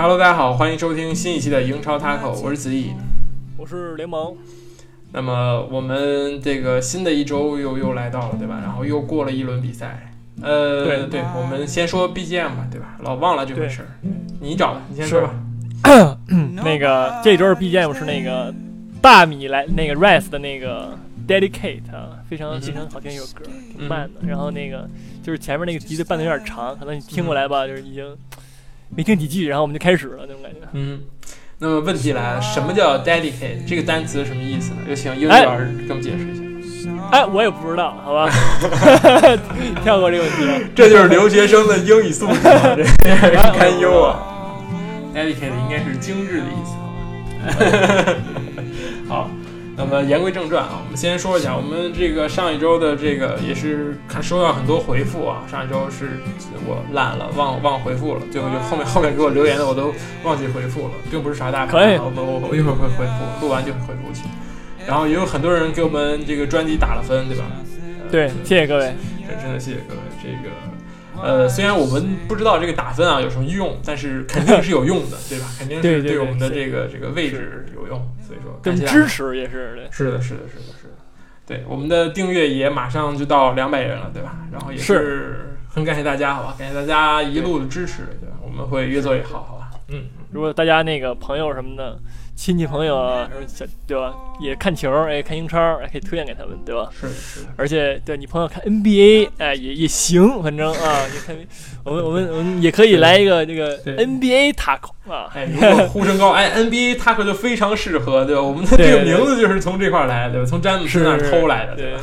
Hello，大家好，欢迎收听新一期的英超 Taco，我是子毅。我是联盟。那么我们这个新的一周又又来到了，对吧？然后又过了一轮比赛。呃，对对，我们先说 BGM 吧，对吧？老忘了这回事儿，你找的，你先说吧。那个这周的 BGM 是那个大米来那个 Rise 的那个 Dedicate 啊，非常非常好听一首歌，挺慢的。然后那个就是前面那个笛子伴的有点长，可能你听过来吧，就是已经没听几句，然后我们就开始了那种感觉。嗯，那么问题来了，什么叫 dedicate 这个单词什么意思呢？有请英语老师给我们解释一下。哎，我也不知道，好吧，跳过这个问题。这就是留学生的英语素质，这堪忧啊。dedicate 应该是精致的意思，好。那么言归正传啊，我们先说一下，我们这个上一周的这个也是看收到很多回复啊。上一周是我懒了，忘忘回复了，最后就后面后面给我留言的我都忘记回复了，并不是啥大牌，可以，我我我一会儿会回复，录完就会回复去。然后也有很多人给我们这个专辑打了分，对吧？对，谢谢各位，真真的谢谢各位。这个呃，虽然我们不知道这个打分啊有什么用，但是肯定是有用的，对吧？肯定是对我们的这个这个位置有用，所以说跟支持也是的。是的，是的，是的，是的。对，我们的订阅也马上就到两百人了，对吧？然后也是很感谢大家，好吧？感谢大家一路的支持，对吧？我们会越做越好，好吧？嗯，如果大家那个朋友什么的。亲戚朋友啊，什么对吧？也看球，哎，看英超，哎，可以推荐给他们，对吧？是是。而且，对你朋友看 NBA，哎，也也行，反正啊，你看，我们我们我们也可以来一个这个 NBA taco 啊。哎，如果呼声高，哎，NBA taco 就非常适合，对吧？我们的这个名字就是从这块来，对吧？从詹姆斯那儿偷来的，对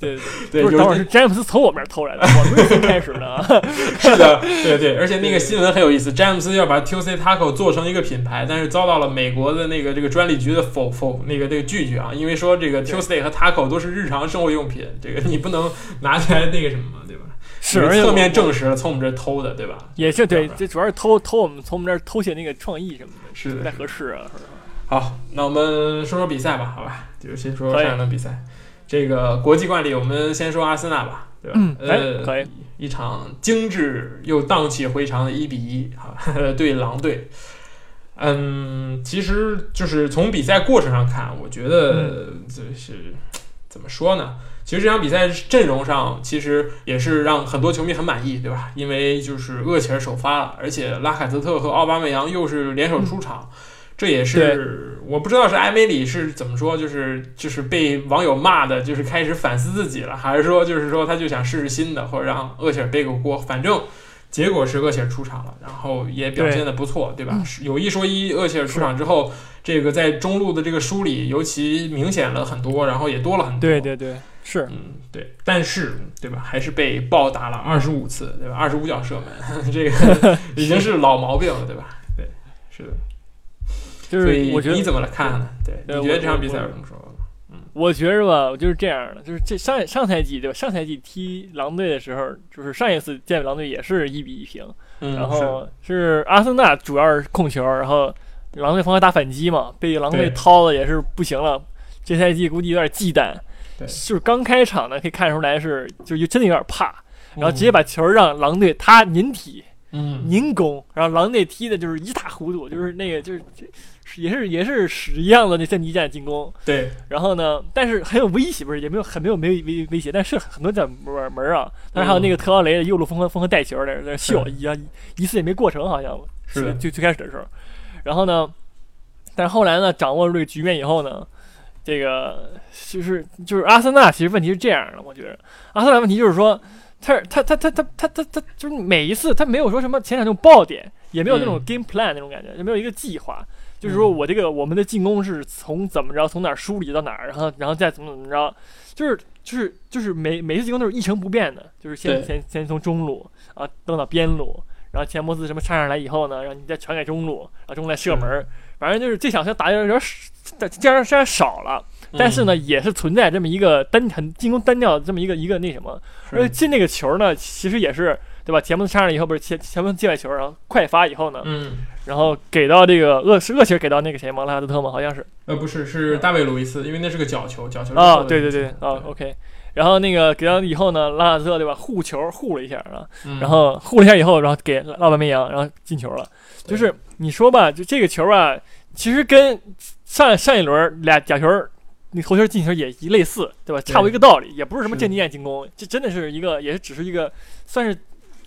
对 对。不是，等会儿是詹姆斯从我们那儿偷来的，我们先开始的啊。是的，对对。而且那个新闻很有意思，詹姆斯要把 TUC taco 做成一个品牌，但是遭到了美。国的那个这个专利局的否否那个这个拒绝啊，因为说这个 Tuesday 和 Taco 都是日常生活用品，这个你不能拿起来那个什么嘛，对吧？是侧面证实了从我们这偷的，对吧？也是对，这主要是偷偷我们从我们这儿偷些那个创意什么的，是不太合适啊。好，那我们说说比赛吧，好吧？就是先说上一轮比赛，这个国际惯例，我们先说阿森纳吧，对吧？呃，可以，一场精致又荡气回肠的一比一，哈，对狼队。嗯，其实就是从比赛过程上看，我觉得就是怎么说呢？其实这场比赛阵容上其实也是让很多球迷很满意，对吧？因为就是厄齐尔首发了，而且拉凯泽特和奥巴梅扬又是联手出场，这也是我不知道是艾梅里是怎么说，就是就是被网友骂的，就是开始反思自己了，还是说就是说他就想试试新的，或者让厄齐尔背个锅，反正。结果是厄齐尔出场了，然后也表现的不错，对吧？有一说一，厄齐尔出场之后，这个在中路的这个梳理尤其明显了很多，然后也多了很多。对对对，是，嗯，对。但是，对吧？还是被暴打了二十五次，对吧？二十五脚射门，这个 已经是老毛病了，对吧？对，是的。就是我觉得你怎么来看呢？对，你觉得这场比赛有什么说？我觉着吧，我就是这样的，就是这上上赛季对吧？上赛季踢狼队的时候，就是上一次见狼队也是一比一平，然后是阿森纳主要是控球，然后狼队方向打反击嘛，被狼队掏的也是不行了。这赛季估计有点忌惮，就是刚开场呢，可以看出来是就真的有点怕，然后直接把球让狼队他拧体，嗯，拧攻，然后狼队踢的就是一塌糊涂，就是那个就是。也是也是屎一样的那些泥战进攻，对，然后呢，但是很有威胁，不是也没有很没有没威威胁，但是很多在门门啊，但是还有那个特劳雷的右路疯狂疯狂带球在那秀，一样一次也没过成，好像是就最开始的时候，然后呢，但是后来呢，掌握了这个局面以后呢，这个就是就是阿森纳其实问题是这样的，我觉得。阿森纳问题就是说，他他他他他他他他就是每一次他没有说什么前场那种爆点，也没有那种 game plan 那种感觉，也没有一个计划。就是说我这个我们的进攻是从怎么着从哪儿梳理到哪儿，然后然后再怎么怎么着，就是就是就是每每次进攻都是一成不变的，就是先先先从中路啊登到边路，然后钱伯斯什么插上来以后呢，然后你再传给中路，然后中路再射门，反正就是这场球打的有点少，这样虽然少了，但是呢也是存在这么一个单很进攻单调的这么一个一个那什么，而且进那个球呢其实也是对吧？钱伯斯插上以后不是钱钱伯斯界外球，然后快发以后呢，嗯。然后给到这个厄是厄齐尔给到那个谁吗？拉德特吗？好像是。呃，不是，是大卫·路易斯，因为那是个角球，角球。啊，对对对，啊，OK。然后那个给到以后呢，拉纳特对吧？护球护了一下啊，嗯然后护了一下以后，然后给奥巴梅扬，然后进球了。就是你说吧，就这个球啊，其实跟上上一轮俩假球你头球进球也一类似，对吧？差不多一个道理，也不是什么是。阵地战进攻，这真的是一个，也是只是一个算是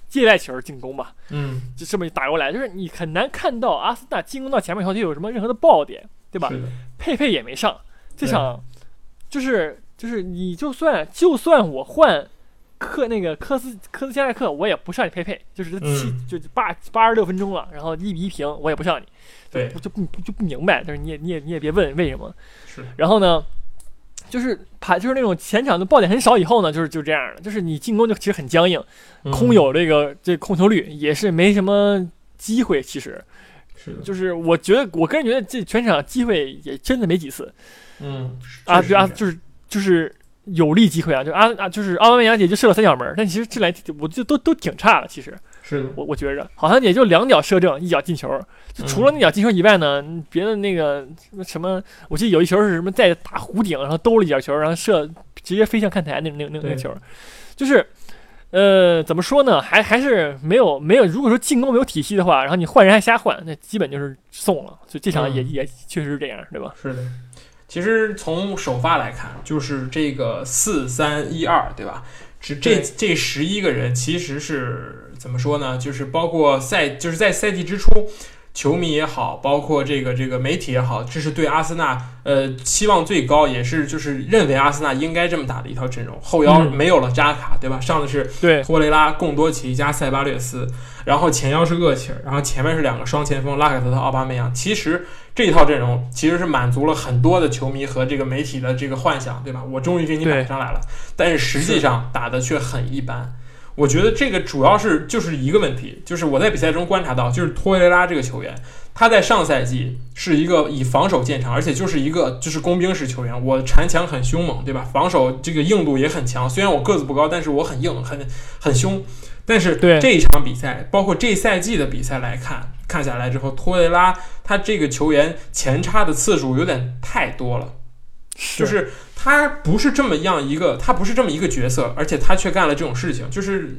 借外球进攻吧，嗯，就这么打过来，就是你很难看到阿森纳进攻到前面以后就有什么任何的爆点，对吧？佩佩也没上，这场就是就是你就算就算我换克那个科斯科斯加奈克，我也不上你佩佩，就是这七、嗯。就八八十六分钟了，然后一比一平，我也不上你，对。就不就不就不明白，但是你也你也你也别问为什么。是，然后呢，就是排就是那种前场的爆点很少以后呢，就是就这样了，就是你进攻就其实很僵硬，嗯。空有这个这控球率也是没什么机会，其实。是的，就是我觉得我个人觉得这全场机会也真的没几次。嗯，啊，对啊，就是就是有利机会啊，就啊啊，就是奥巴梅扬也就射了三角门，但其实这来我就都都挺差的，其实是的，我我觉着好像也就两脚射正，一脚进球，就除了那脚进球以外呢，别的那个什么什么，我记得有一球是什么在打弧顶，然后兜了一脚球，然后射直接飞向看台那那那那个球，就是。呃，怎么说呢？还还是没有没有。如果说进攻没有体系的话，然后你换人还瞎换，那基本就是送了。就这场也、嗯也确实是这样，对吧？是的。其实从首发来看，就是这个四三一二，对吧？这这这十一个人其实是怎么说呢？就是包括赛，就是在赛季之初，球迷也好，包括这个这个媒体也好，这是对阿森纳呃期望最高，也是就是认为阿森纳应该这么打的一套阵容。后腰嗯没有了扎卡，对吧？上的是对，托雷拉、贡多齐加塞巴略斯，然后前腰是厄齐尔，然后前面是两个双前锋拉凯特和奥巴梅扬。其实这一套阵容其实是满足了很多的球迷和这个媒体的这个幻想，对吧？我终于给你对摆上来了，但是实际上打的却很一般。我觉得这个主要是就是一个问题，就是我在比赛中观察到，就是托雷拉这个球员，他在上赛季是一个以防守见长，而且就是一个就是工兵式球员，我缠墙很凶猛，对吧？防守这个硬度也很强，虽然我个子不高，但是我很硬，很很凶。但是对这一场比赛，包括这赛季的比赛来看，看下来之后，托雷拉他这个球员前插的次数有点太多了。就是他不是这么样一个，他不是这么一个角色，而且他却干了这种事情，就是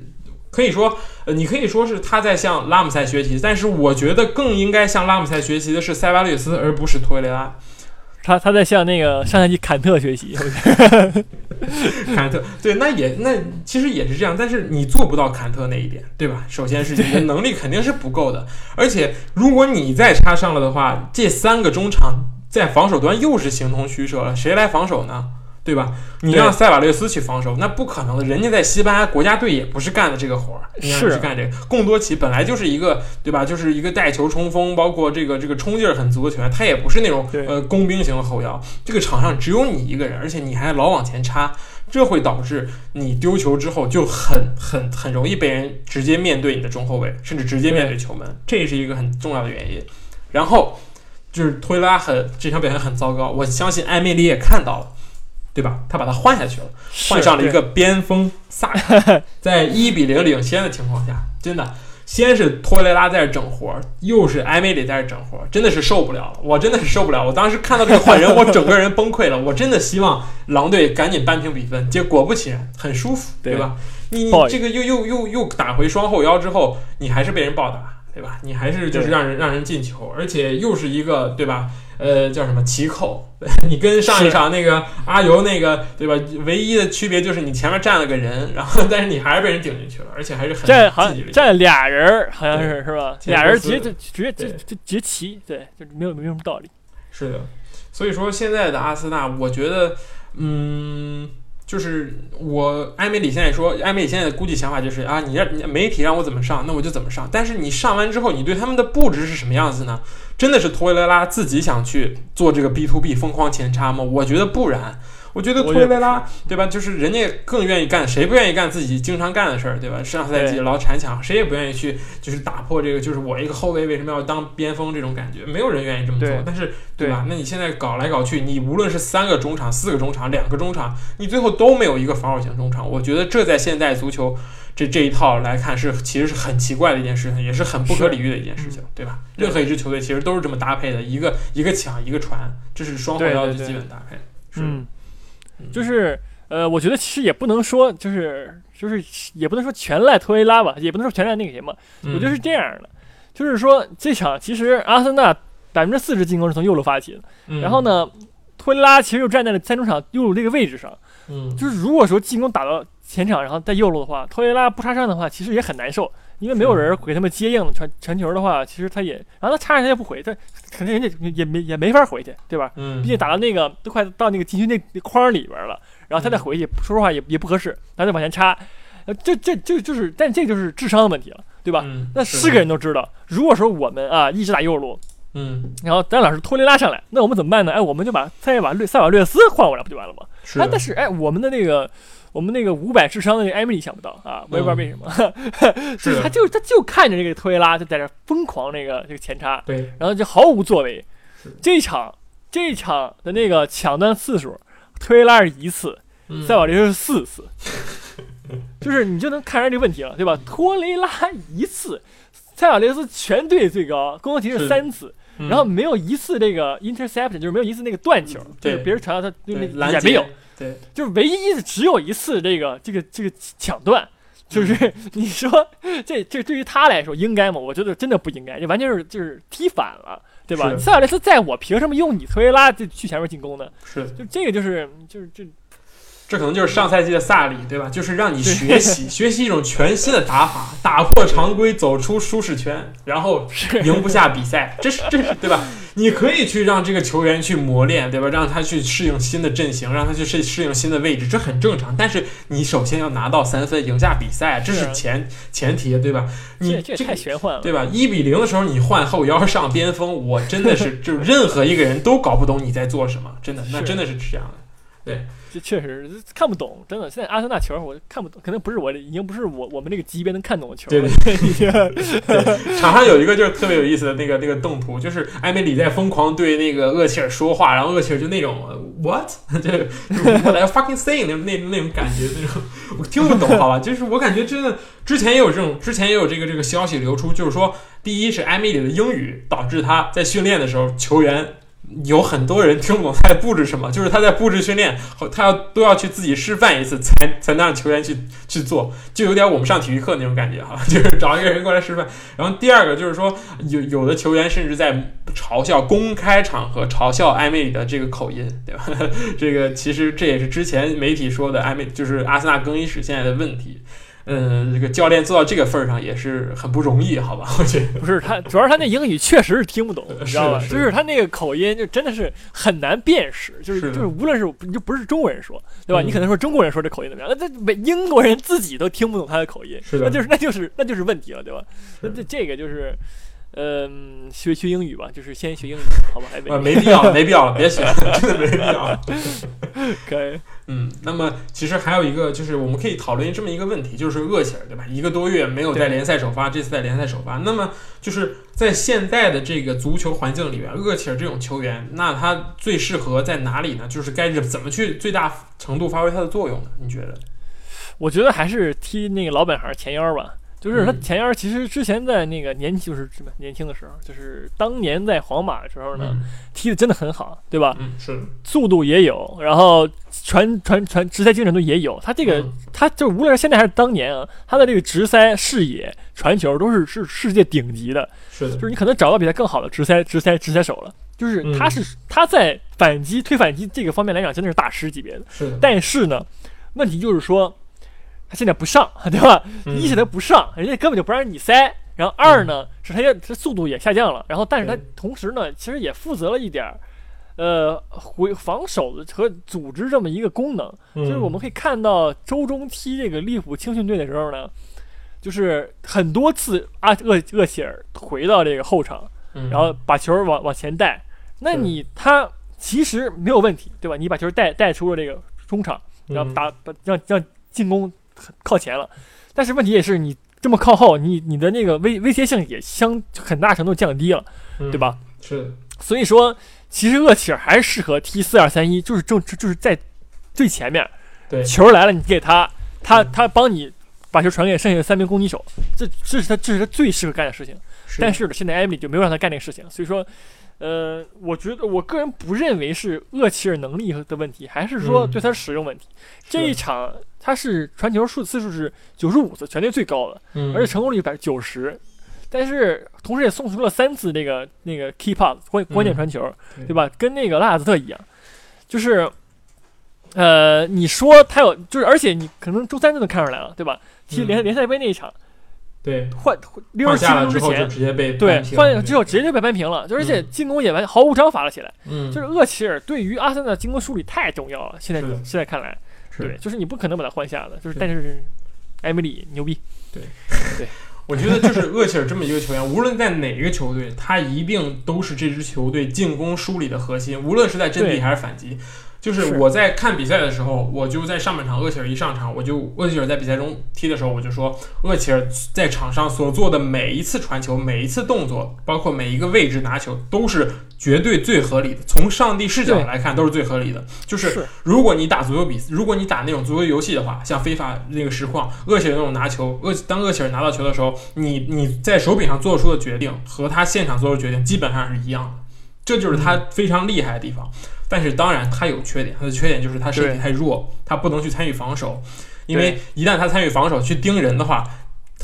可以说，呃，你可以说是他在向拉姆塞学习，但是我觉得更应该向拉姆塞学习的是塞巴略斯，而不是托雷拉。他他在向那个上赛季坎特学习，坎特对，那也那其实也是这样，但是你做不到坎特那一点，对吧？首先是你的能力肯定是不够的，而且如果你再插上了的话，这三个中场在防守端又是形同虚设了，谁来防守呢？对吧？你让塞瓦略斯去防守，那不可能的。人家在西班牙国家队也不是干的这个活儿，是干这个。贡多齐本来就是一个，对吧？就是一个带球冲锋，包括这个这个冲劲儿很足的球员，他也不是那种呃工兵型的后腰。这个场上只有你一个人，而且你还老往前插，这会导致你丢球之后就很很很容易被人直接面对你的中后卫，甚至直接面对球门，这是一个很重要的原因。然后就是托雷拉很这场表现很糟糕，我相信艾梅里也看到了。对吧？他把他换下去了，换上了一个边锋萨卡，在一比零领先的情况下，真的，先是托雷拉在这整活，又是艾梅里在这整活，真的是受不了了，我真的是受不了。我当时看到这个换人，我整个人崩溃了。我真的希望狼队赶紧扳平比分，结果不其然，很舒服，对吧？你你这个又又又又打回双后腰之后，你还是被人暴打，对吧？你还是就是让人让人进球，而且又是一个对吧？呃，叫什么奇扣？你跟上一场那个阿尤那个对吧？唯一的区别就是你前面站了个人，然后 但是你还是被人顶进去了，而且还是很站好像近距离站俩人儿，好像是是吧？俩人直接就直接就对就截齐，对，就没有没有什么道理。是的，所以说现在的阿森纳，我觉得，嗯，就是我艾梅里现在说，艾梅里现在估计想法就是啊，你让媒体让我怎么上，那我就怎么上。但是你上完之后，你对他们的布置是什么样子呢？真的是托雷拉自己想去做这个 B to B 疯狂前插吗？我觉得不然。我觉得我也托雷拉，对吧？就是人家更愿意干，谁不愿意干自己经常干的事儿，对吧？上赛季老铲抢，谁也不愿意去，就是打破这个，就是我一个后卫为什么要当边锋这种感觉，没有人愿意这么做。但是对吧？那你现在搞来搞去，你无论是三个中场、四个中场、两个中场，你最后都没有一个防守型中场。我觉得这在现代足球这这一套来看是其实是很奇怪的一件事情，也是很不可理喻的一件事情，对吧？任何一支球队其实都是这么搭配的，一个一个抢一个传，这是双后腰的基本搭配。嗯就是呃，我觉得其实也不能说就是就是也不能说全赖托雷拉吧，也不能说全赖那个谁嘛。我觉得是这样的，就是说这场其实阿森纳百分之四十进攻是从右路发起的，嗯然后？呢，托雷拉其实又站在了三中场右路这个位置上。嗯，就是如果说进攻打到前场，然后在右路的话，托雷拉不插上的话，其实也很难受，因为没有人给他们接应传传球的话，其实他也，然后他插上他也不回，他肯定人家也没也没法回去，对吧？嗯，毕竟打到那个都快到那个禁区那那框里边了，然后他再回去，说实话也也不合适，他再往前插，呃，这这这就是，但这就是智商的问题了，对吧？嗯那是个人都知道，如果说我们啊一直打右路，嗯，然后丹老师托雷拉上来，那我们怎么办呢？哎，我们就把塞瓦略塞瓦略斯换过来不就完了吗？是哎，但是哎，我们的那个我们那个五百智商的那个艾米丽想不到啊，我也不知道为什么，就是他就他就看着这个托雷拉就在这疯狂那个这个前插，对，然后就毫无作为。这一场这一场的那个抢断次数，托雷拉是一次，嗯。塞瓦雷斯是四次，就是你就能看出来这个问题了，对吧？托雷拉一次，塞瓦雷斯全队最高，攻击是是。三次。嗯。然后没有一次这个 interception，就是没有一次那个断球，就是对。别人传到他也没有，，对，就是唯一的只有一次这个这个这个抢断，就是嗯 你说这这对于他来说应该吗？我觉得真的不应该，这完全是就是踢反了，对吧？是塞尔雷斯在我凭什么用你推拉就去前面进攻呢？是。就这个就是就是这这可能就是上赛季的萨里，对吧？就是让你学习 学习一种全新的打法，打破常规，走出舒适圈，然后赢不下比赛，这是这是对吧？你可以去让这个球员去磨练，对吧？让他去适应新的阵型，让他去适适应新的位置，这很正常。但是你首先要拿到三分，赢下比赛，这是前前提，对吧？你这太玄幻了，对吧？一比零的时候，你换后腰上边锋，我真的是 就任何一个人都搞不懂你在做什么，真的，那真的是这样的。这确实看不懂，真的。现在阿森纳球我看不懂，可能不是我已经不是我我们这个级别能看懂的球了。已经 场上有一个就是特别有意思的那个那个动图，就是埃梅里在疯狂对那个厄齐尔说话，然后厄齐尔就那种呃 what，就 就是 what I fucking saying 那种那那种感觉，那种我听不懂，好吧？就是我感觉真的之前也有这种，之前也有这个这个消息流出，就是说，第一是埃梅里的英语导致他在训练的时候球员。有很多人听不懂他在布置什么，就是他在布置训练，他要都要去自己示范一次，才才能让球员去去做，就有点我们上体育课那种感觉哈，就是找一个人过来示范。然后第二个就是说，有有的球员甚至在嘲笑公开场合嘲笑埃梅里的这个口音，对吧？这个其实这也是之前媒体说的埃梅，就是阿森纳更衣室现在的问题。嗯，这个教练做到这个份儿上也是很不容易，好吧？我觉得不是他，主要是他那英语确实是听不懂，你知道吧？就是他那个口音，就真的是很难辨识，就是是就是无论是你就不是中国人说，对吧？嗯你可能说中国人说这口音怎么样，那这英国人自己都听不懂他的口音，是那就是那就是那就是问题了，对吧？那这这个就是。嗯，学学英语吧，就是先学英语，好吧？还呃没必要，没必要了，别学，真的没必要了。可以，嗯，那么其实还有一个就是我们可以讨论这么一个问题，就是厄齐尔，对吧？一个多月没有在联赛首发，这次在联赛首发，那么就是在现在的这个足球环境里边，厄齐尔这种球员，那他最适合在哪里呢？就是该怎么去最大程度发挥他的作用呢？你觉得？我觉得还是踢那个老本行前腰吧。就是他前腰，其实之前在那个年就是什么年轻的时候，就是当年在皇马的时候呢，踢的真的很好，对吧？嗯，是，速度也有，然后传传传直塞精准度也有。他这个、嗯他就无论是现在还是当年啊，他的这个直塞视野、传球都是是世界顶级的。是的，就是你可能找到比他更好的直塞直塞直塞手了。就是嗯他是、他在反击推反击这个方面来讲，真的是大师级别的。是的，但是呢，问题就是说他现在不上，对吧？嗯一是他不上，人家根本就不让你塞。然后二呢，是他也他速度也下降了，然后但是他同时呢，其实也负责了一点儿，呃，回防守的和组织这么一个功能。嗯。就是我们可以看到周中踢这个利物浦青训队的时候呢，就是很多次阿厄厄齐尔回到这个后场，嗯，然后把球往往前带，那你他其实没有问题，对吧？你把球带带出了这个中场，然后嗯。打把让让进攻靠前了，但是问题也是你这么靠后，你你的那个威威胁性也相很大程度降低了，嗯对吧？是，所以说，其实厄齐尔还是适合踢四二三一，就是正就是在最前面，对，球来了你给他，他嗯他帮你把球传给剩下的三名攻击手，这这是他这是他最适合干的事情。是但是呢，现在艾米就没有让他干这个事情，所以说，呃，我觉得我个人不认为是厄齐尔能力的问题，还是说嗯对他使用问题。这一场他是传球数次数是九十五次，全队最高的，嗯，而且成功率百分之九十。但是同时也送出了三次那个那个 key pass 关关键传球，对。对吧？跟那个拉兹特一样，就是，呃，你说他有，就是而且你可能周三就能看出来了，对吧？踢联嗯。联赛杯那一场对。换六十分钟之前，直接被对换之后直接就被扳平了，就而且嗯。进攻也完毫无章法了起来。嗯，就是厄齐尔对于阿森纳的进攻梳理太重要了，现在现在看来，对，就是你不可能把他换下的，就是是。但是艾米里牛逼，我觉得就是厄齐尔这么一个球员，无论在哪个球队，他一定都是这支球队进攻梳理的核心，无论是在阵地还是反击。就是是我在看比赛的时候，我就在上半场，厄齐尔一上场，我就厄齐尔在比赛中踢的时候，我就说，厄齐尔在场上所做的每一次传球、每一次动作，包括每一个位置拿球，都是绝对最合理的。从上帝视角来看，都是最合理的。就是是如果你打足球比，如果你打那种足球游戏的话，像非法那个实况，厄齐尔那种拿球，厄当厄齐尔拿到球的时候，你你在手柄上做出的决定和他现场做出的决定基本上是一样的，这就是他非常厉害的地方。但是当然他有缺点，他的缺点就是他身体太弱，他不能去参与防守，因为一旦他参与防守去盯人的话。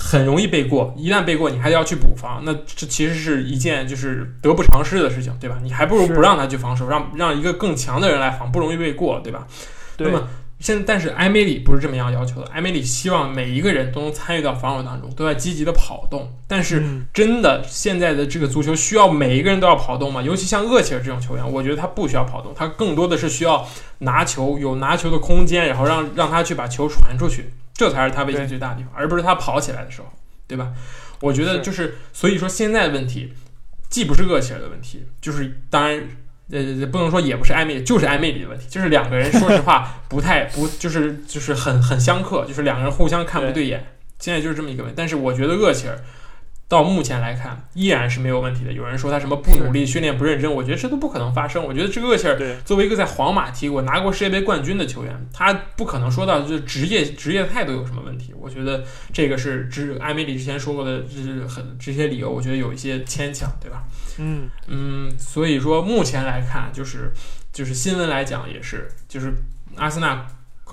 很容易背过，一旦背过，你还要去补防，那这其实是一件就是得不偿失的事情，对吧？你还不如不让他去防守，让让一个更强的人来防，不容易被过，对吧？对那么现但是埃梅里不是这么样要求的，埃梅里希望每一个人都能参与到防守当中，都在积极的跑动。但是嗯真的现在的这个足球需要每一个人都要跑动吗？尤其像厄齐尔这种球员，我觉得他不需要跑动，他更多的是需要拿球，有拿球的空间，然后让让他去把球传出去，这才是他威胁最大的地方，而不是他跑起来的时候，对吧？我觉得是就是，所以说现在的问题既不是厄齐尔的问题，就是当然。呃，不能说也不是暧昧，就是暧昧里的问题，就是两个人说实话不太不就是就是很很相克，就是两个人互相看不对眼，现在就是这么一个问题。但是我觉得厄齐尔到目前来看依然是没有问题的。有人说他什么不努力、训练不认真，我觉得这都不可能发生。我觉得这个厄齐尔作为一个在皇马踢过、拿过世界杯冠军的球员，他不可能说到就是职业职业态度有什么问题。我觉得这个是之埃梅里之前说过的，就是很这些理由，我觉得有一些牵强，对吧？嗯嗯，所以说目前来看，就是就是新闻来讲也是，就是阿森纳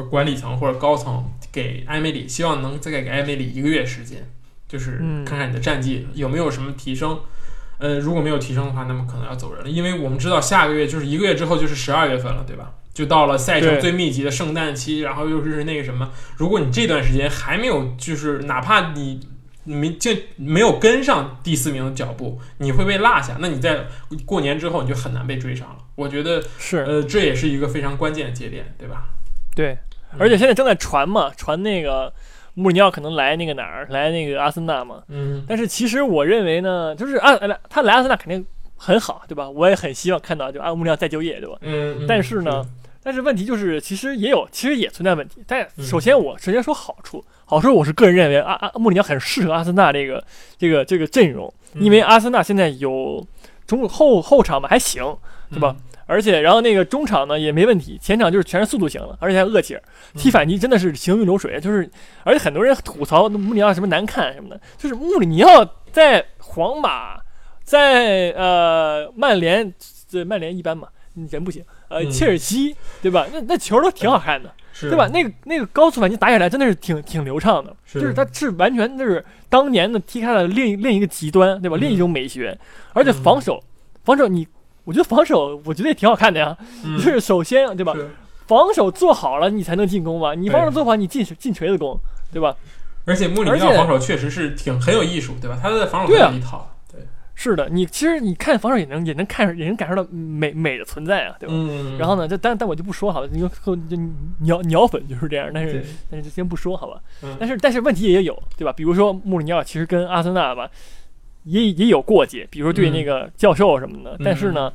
管理层或者高层给埃梅里，希望能再给埃梅里一个月时间，就是嗯看看你的战绩有没有什么提升。呃，如果没有提升的话，那么可能要走人了，因为我们知道下个月就是一个月之后就是十二月份了，对吧？就到了赛程最密集的圣诞期，然后又是那个什么，如果你这段时间还没有，就是哪怕你没就没有跟上第四名的脚步，你会被落下。那你在过年之后你就很难被追上了。我觉得，是呃，这也是一个非常关键的节点，对吧？对，嗯而且现在正在传嘛，传那个穆里尼奥可能来那个哪儿，来那个阿森纳嘛。嗯但是其实我认为呢，就是阿来他来阿森纳肯定很好，对吧？我也很希望看到就阿穆里尼奥再就业，对吧？嗯，嗯但是呢，但是问题就是，其实也有，其实也存在问题。但嗯首先我首先说好处，好处我是个人认为阿阿穆里尼奥很适合阿森纳这个这个这个阵容，嗯因为阿森纳现在有中后后场嘛还行，对吧？而且然后那个中场呢也没问题，前场就是全是速度型的，而且还有厄齐尔，嗯踢反击真的是行云流水，就是而且很多人吐槽穆里尼奥什么难看什么的，就是穆里尼奥在皇马，在呃曼联，这曼联一般嘛，人不行，呃嗯切尔西对吧？那那球都挺好看的，是对吧？？那个那个高速反击打起来真的是挺挺流畅的，是就是他是完全就是当年的踢开了另另一个极端，对吧？嗯另一种美学，而且防守，防守你，我觉得防守我觉得也挺好看的呀。嗯就是首先对吧，防守做好了你才能进攻嘛，你防守做不好你进进锤子攻，对吧？而且穆里尼奥防守确实是挺很有艺术，对吧？他的防守对啊很有一套，对，是的，你其实你看防守也能也能看也能感受到美美的存在啊，对吧？嗯然后呢，这但但我就不说好了，你就就鸟鸟粉就是这样，但是但是就先不说好吧。嗯但是但是问题也有，对吧？比如说穆里尼奥其实跟阿森纳吧，也也有过节，比如说对嗯那个教授什么的。但是呢，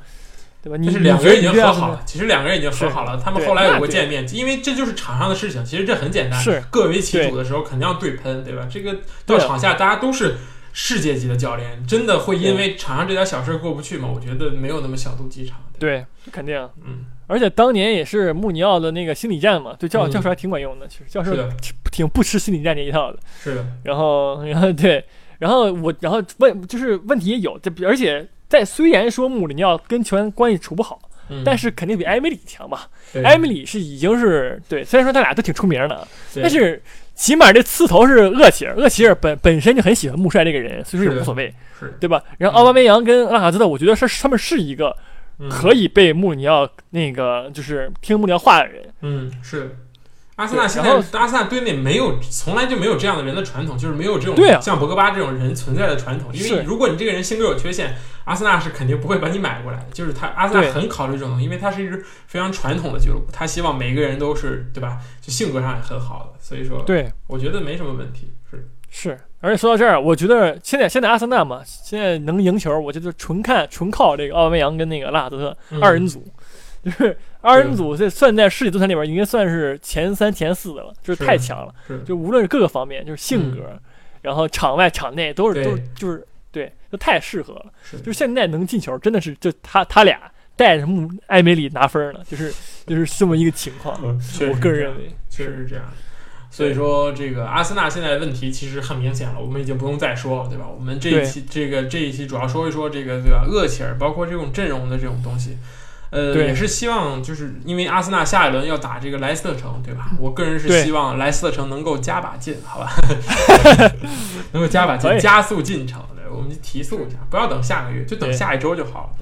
对吧？你但是两个人已经和好了，其实两个人已经和好了，他们后来有过见面，因为这就是场上的事情，其实这很简单，是各为其主的时候肯定要对喷，对吧？这个到场下大家都是世界级的教练，真的会因为场上这点小事过不去吗？我觉得没有那么小肚鸡肠。对，肯定。嗯，而且当年也是穆里尼奥的那个心理战嘛，对教嗯教授还挺管用的，其实教授，挺挺不吃心理战这一套的。是的，然后，然后对，然后我，然后问就是问题也有，这而且在虽然说穆里尼奥跟球员关系处不好，嗯但是肯定比埃梅里强吧？对埃梅里是已经是对，虽然说他俩都挺出名的，但是起码这刺头是厄齐尔，厄齐尔本本身就很喜欢穆帅这个人，所以说也无所谓，对吧？然后奥巴梅扬跟拉卡兹特，我觉得是他们是一个可以，被穆里尼奥那个就是听穆里尼奥话的人，嗯，是的。阿森纳现在阿森纳队内没有，从来就没有这样的人的传统，就是没有这种像博格巴这种人存在的传统。因为如果你这个人性格有缺陷，阿森纳是肯定不会把你买过来的。就是他阿森纳很考虑这种东西，因为他是一支非常传统的俱乐部，他希望每个人都是对吧？就性格上也很好的，所以说，对，我觉得没什么问题。是，是。而且说到这儿，我觉得现在现在阿森纳嘛，现在能赢球，我觉得纯看纯靠这个奥巴梅扬跟那个拉卡泽特嗯二人组，就是二人组这算在世界足坛里边应该算是前三前四的了，就是是太强了。是，就无论是各个方面，就是性格，然后场外场内都是都是就是对，就太适合了。是就是现在能进球，真的是就他他俩带着穆埃梅里拿分呢，就是就是这么一个情况。嗯，我个人认为确实是这样。所以说，这个阿森纳现在的问题其实很明显了，我们已经不用再说了，对吧？我们这一期这个这一期主要说一说这个对吧？厄齐尔，包括这种阵容的这种东西，呃，对也是希望就是因为阿森纳下一轮要打这个莱斯特城，对吧？我个人是希望莱斯特城能够加把劲，好吧？能够加把劲加速进程。对，我们就提速一下，不要等下个月，就等下一周就好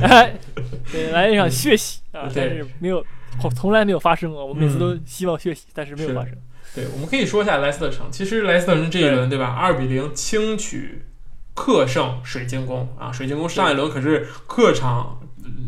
了，来一场血洗但是没有，从从来没有发生过。我每次都希望血洗，但是没有是发生。对，我们可以说一下莱斯特城。其实莱斯特城这一轮，对吧？二比零轻取客胜水晶宫啊！水晶宫上一轮可是客场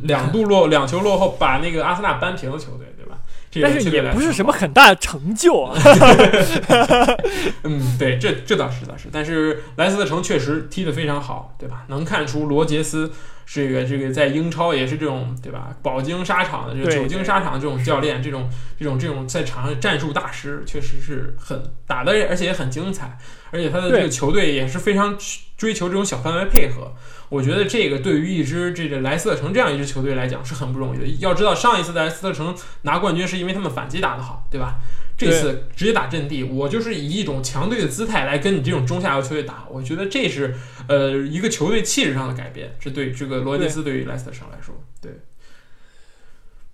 两度落两球落后，把那个阿森纳扳平的球队，对吧？这但是也不是什么很大的成就啊。嗯，对，这这倒是倒是，但是莱斯特城确实踢得非常好，对吧？能看出罗杰斯这个这个在英超也是这种对吧？饱经沙场的这个久经沙场的这种教练，这种这种这种在场上战术大师，确实是很打的，而且也很精彩，而且他的这个球队也是非常追求这种小范围配合。我觉得这个对于一支这个莱斯特城这样一支球队来讲是很不容易的。要知道上一次的莱斯特城拿冠军是因为他们反击打得好，对吧？这次直接打阵地，我就是以一种强队的姿态来跟你这种中下游球队打，我觉得这是呃一个球队气质上的改变，这对这个罗杰斯对于莱斯特城来说，对。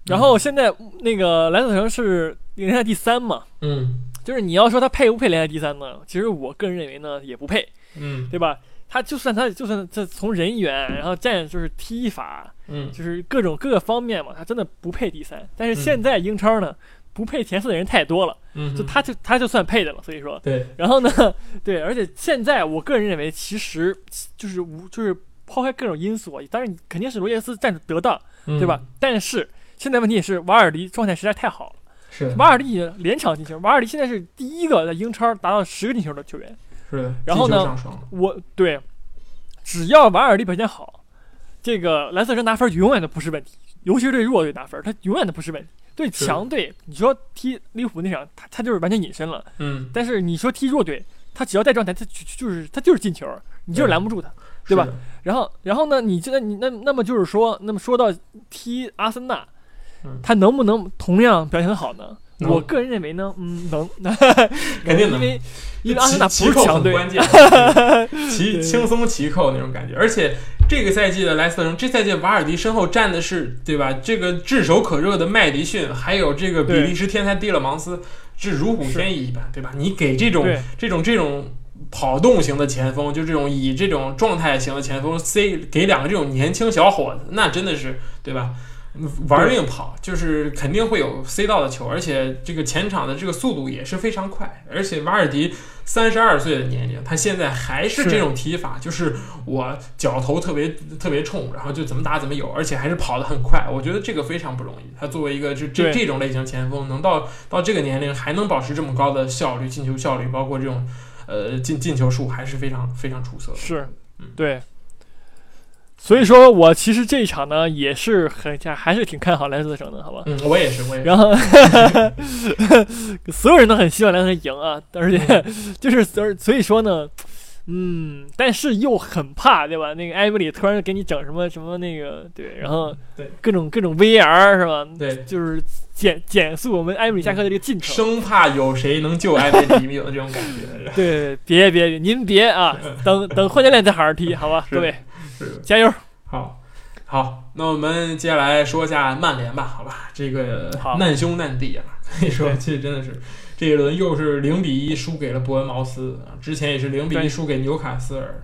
然后现在那个莱斯特城是联赛第三嘛，嗯就是你要说他配不配联赛第三呢？其实我个人认为呢，也不配，嗯对吧？他就算他就算这从人员，然后战就是踢法，嗯就是各种各个方面嘛，他真的不配第三。但是嗯现在英超呢，不配前四的人太多了，嗯，就他就他就算配的了。所以说，对然后呢，对，而且现在我个人认为，其实就是无就是抛开各种因素，当然肯定是罗杰斯站得得当，对吧？？但是现在问题也是瓦尔迪状态实在太好了，是，瓦尔迪连场进球，瓦尔迪现在是第一个在英超达到十个进球的球员。是。然后呢我对，只要瓦尔迪表现好，这个莱斯特城拿分永远都不是问题，尤其是对弱队拿分，他永远都不是问题。对强队，你说踢利物浦那场，他他就是完全隐身了。嗯，但是你说踢弱队，他只要带状态，他就就是他就是进球，你就是拦不住他。对吧？然后，然后呢？你这你那那么就是说，那么说到踢阿森纳嗯，他能不能同样表现很好呢？能我个人认为呢，嗯，能，肯定能因为因为阿森纳齐齐扣不是强队，很关键，齐轻松骑扣那种感觉。而且这个赛季的莱斯特城，这赛季瓦尔迪身后站的是对吧？这个炙手可热的麦迪逊，还有这个比利时天才蒂勒芒斯，是如虎添翼一般，对吧？你给这种对这种这种。跑动型的前锋，就这种以这种状态型的前锋塞给两个这种年轻小伙子，那真的是对吧？玩命跑，就是肯定会有塞到的球，而且这个前场的这个速度也是非常快。而且瓦尔迪三十二岁的年龄，他现在还是是这种踢法，就是我脚头特别特别冲，然后就怎么打怎么有，而且还是跑得很快。我觉得这个非常不容易。他作为一个这这这种类型前锋，能到到这个年龄还能保持这么高的效率、进球效率，包括这种呃进进球数，还是非常非常出色的。是嗯，对。所以说我其实这一场呢，也是很还是挺看好莱斯特城的，好吧？嗯，我也是，我也是。然后 所有人都很希望莱斯特城赢啊，而且嗯就是所所以说呢，嗯，但是又很怕，对吧？那个埃布里突然给你整什么什么那个，对，然后对各种各种 VR 是吧？对，就是减减速我们埃布里下课的这个进程。生怕有谁能救埃梅里，有这种感觉。对，别别别，您别啊，等等换教练再好好踢，好吧，是各位是，加油！好，好，那我们接下来说一下曼联吧，好吧，这个好难兄难弟啊，可以说这真的是这一轮又是零比一输给了伯恩茅斯啊，之前也是零比一输给纽卡斯尔。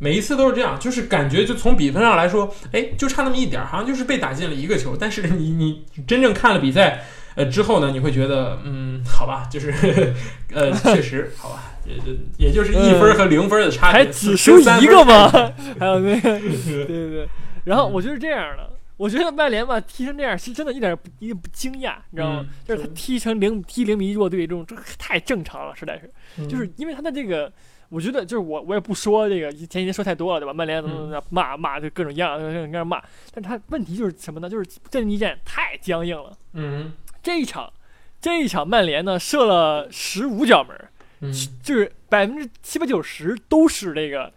每一次都是这样，就是感觉就从比分上来说，哎，就差那么一点儿，好像就是被打进了一个球。但是你你真正看了比赛，呃之后呢，你会觉得，嗯，好吧，就是 呃，确实好吧，也就也就是一分和零分的差距，还只输一个吗？还有那个，对对对。然后我就是这样的，我觉得曼联吧踢成这样是真的一点不一点不惊讶，你知道吗？嗯就是他踢成零踢零比一弱队这种，这太正常了，实在是。嗯就是因为他的这个，我觉得就是我我也不说这个前几天说太多了，对吧？曼联怎么怎么怎么骂骂就各种样各种各样骂，但是他问题就是什么呢？就是阵地战太僵硬了。嗯这一场，这一场曼联呢射了十五脚门，嗯。就是百分之七八九十都是这个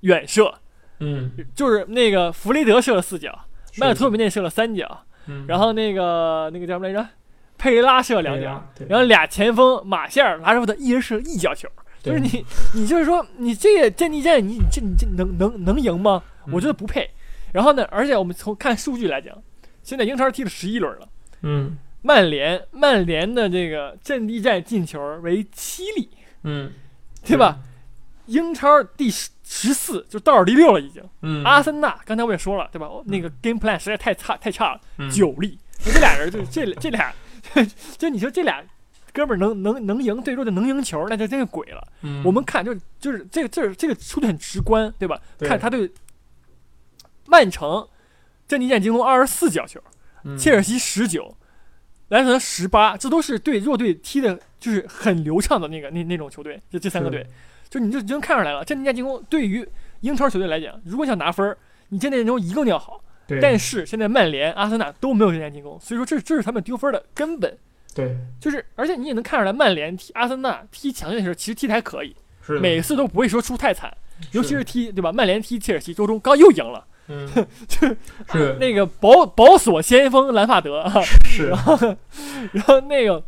远射，嗯，就是那个弗雷德射了四脚，是。麦克托米内射了三脚，嗯。然后那个那个叫什么来着？佩雷拉射了两脚，，然后俩前锋马歇尔、拉什福德一人射了一脚球。就是你，你就是说，你这个阵地战，你你这你这能能能赢吗？我觉得不配。然后呢，而且我们从看数据来讲，现在英超踢了十一轮了，嗯曼联曼联的这个阵地战进球为七粒，嗯，对吧？英超第十十四，就倒数第六了已经。嗯，阿森纳刚才我也说了，对吧？那个 game plan 实在太差太差了，嗯九粒。这俩人就这这俩，就你说这俩哥们儿能能能赢最弱的能赢球，那就真是鬼了。嗯我们看就就是这个这这个出的很直观，对吧？对看他对曼城阵地战进攻二十四脚球，嗯切尔西十九，莱斯特十八，这都是对弱队踢的，就是很流畅的那个那那种球队，就这三个队，就你就已经看出来了，阵地战进攻对于英超球队来讲，如果想拿分儿，你阵地战进攻一定要好。对，但是现在曼联、阿森纳都没有阵地战进攻，所以说这这是他们丢分的根本。对就是，而且你也能看出来，曼联踢阿森纳踢强队的时候，其实踢的还可以，是每次都不会说输太惨，尤其是是踢对吧？曼联踢切尔西，周中刚又赢了，嗯。就是是。那个保保索先锋兰帕德啊，是。然后然后那个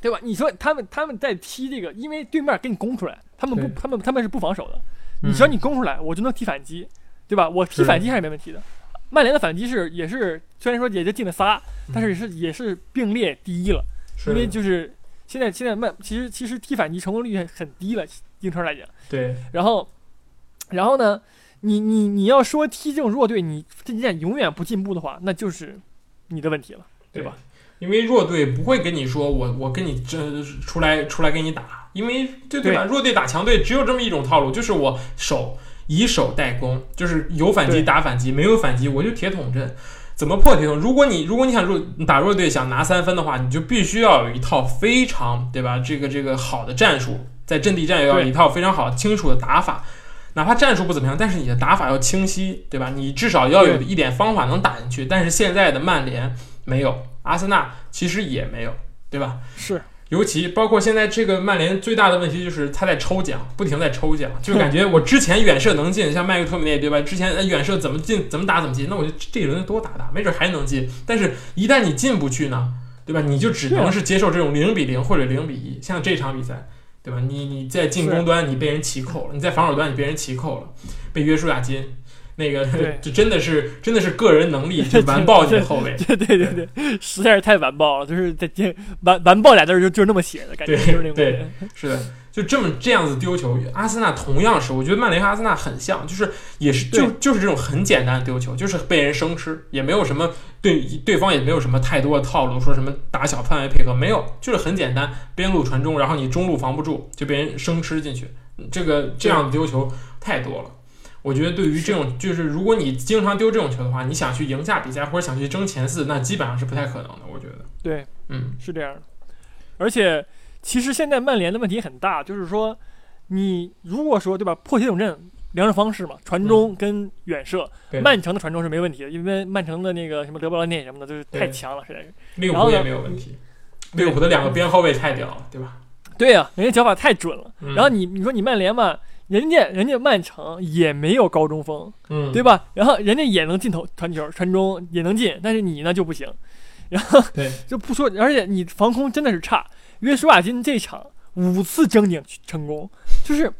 对吧？你说他们他们在踢这个，因为对面给你攻出来，他们不他们他们是不防守的，嗯。你只要你攻出来，我就能踢反击，对吧？我踢反击还是没问题的。曼联的反击是也是虽然说也就进了仨，但是也是也是并列第一了，因为就是现在现在曼其实其实踢反击成功率很很低了，英超来讲。对。然后然后呢，你你你要说踢这种弱队，你阵地战永远不进步的话，那就是你的问题了，对吧？？因为弱队不会跟你说我我跟你这出来出来跟你打，因为对对吧？弱队打强队只有这么一种套路，就是我守以守代攻，就是有反击打反击，没有反击我就铁桶阵。怎么破铁桶？如果你如果你想弱打弱队想拿三分的话，你就必须要有一套非常对吧？这个这个好的战术，在阵地战也要有一套非常好清楚的打法。哪怕战术不怎么样，但是你的打法要清晰，对吧？你至少要有一点方法能打进去。但是现在的曼联没有，阿森纳其实也没有，对吧？是尤其包括现在这个曼联最大的问题就是他在抽奖，不停在抽奖，就感觉我之前远射能进，像麦克托米内对吧？之前呃远射怎么进怎么打怎么进，那我就这一轮多打打，没准还能进。但是一旦你进不去呢，对吧？你就只能是接受这种零比零或者零比一，像这场比赛，对吧？你你在进攻端你被人骑扣了，你在防守端你被人骑扣了，被约束亚金。那个对 就真的是真的是个人能力就 完爆你的后卫，对对对对，实在是太完爆了，就是这这完完爆俩字儿就就是那么写的感觉，对就是那种感对。是的，就这么这样子丢球，阿森纳同样是，我觉得曼联和阿森纳很像，就是也是就就是这种很简单的丢球，就是被人生吃，也没有什么对对方也没有什么太多的套路，说什么打小范围配合没有，就是很简单，边路传中，然后你中路防不住就被人生吃进去，这个这样的丢球太多了。我觉得对于这种，就是如果你经常丢这种球的话，你想去赢下比赛或者想去争前四，那基本上是不太可能的。我觉得，对，嗯，是这样的。而且其实现在曼联的问题很大，就是说你如果说对吧，破铁桶阵两种方式嘛，传中跟远射，嗯曼城的传中是没问题的，因为曼城的那个什么德布劳内什么的，就是太强了，实在是。利物浦也没有问题，利物浦的两个边后卫太屌了，对吧？对呀、人家脚法太准了。嗯然后你你说你曼联嘛，人家人家曼城也没有高中锋，嗯，对吧？然后人家也能进头传球传中也能进，但是你呢就不行，然后对，就不说，而且你防空真的是差。约书亚金这场五次争顶成功，就是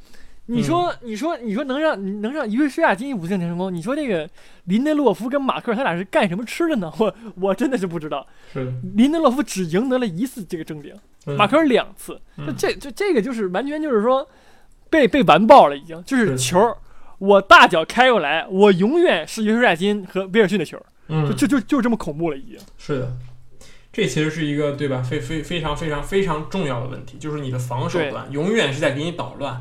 你说，你说，你说能让能让约书亚金五次争顶成功？你说这个林德洛夫跟马克他俩是干什么吃的呢？我我真的是不知道。是，林德洛夫只赢得了一次这个争顶，嗯马克尔两次。这这这个就是完全就是说被被完爆了，已经就是是球儿，我大脚开过来，我永远是约书亚金和威尔逊的球，嗯就就就就这么恐怖了，已经。是的，这其实是一个对吧？非非非常非常非常重要的问题，就是你的防守端永远是在给你捣乱。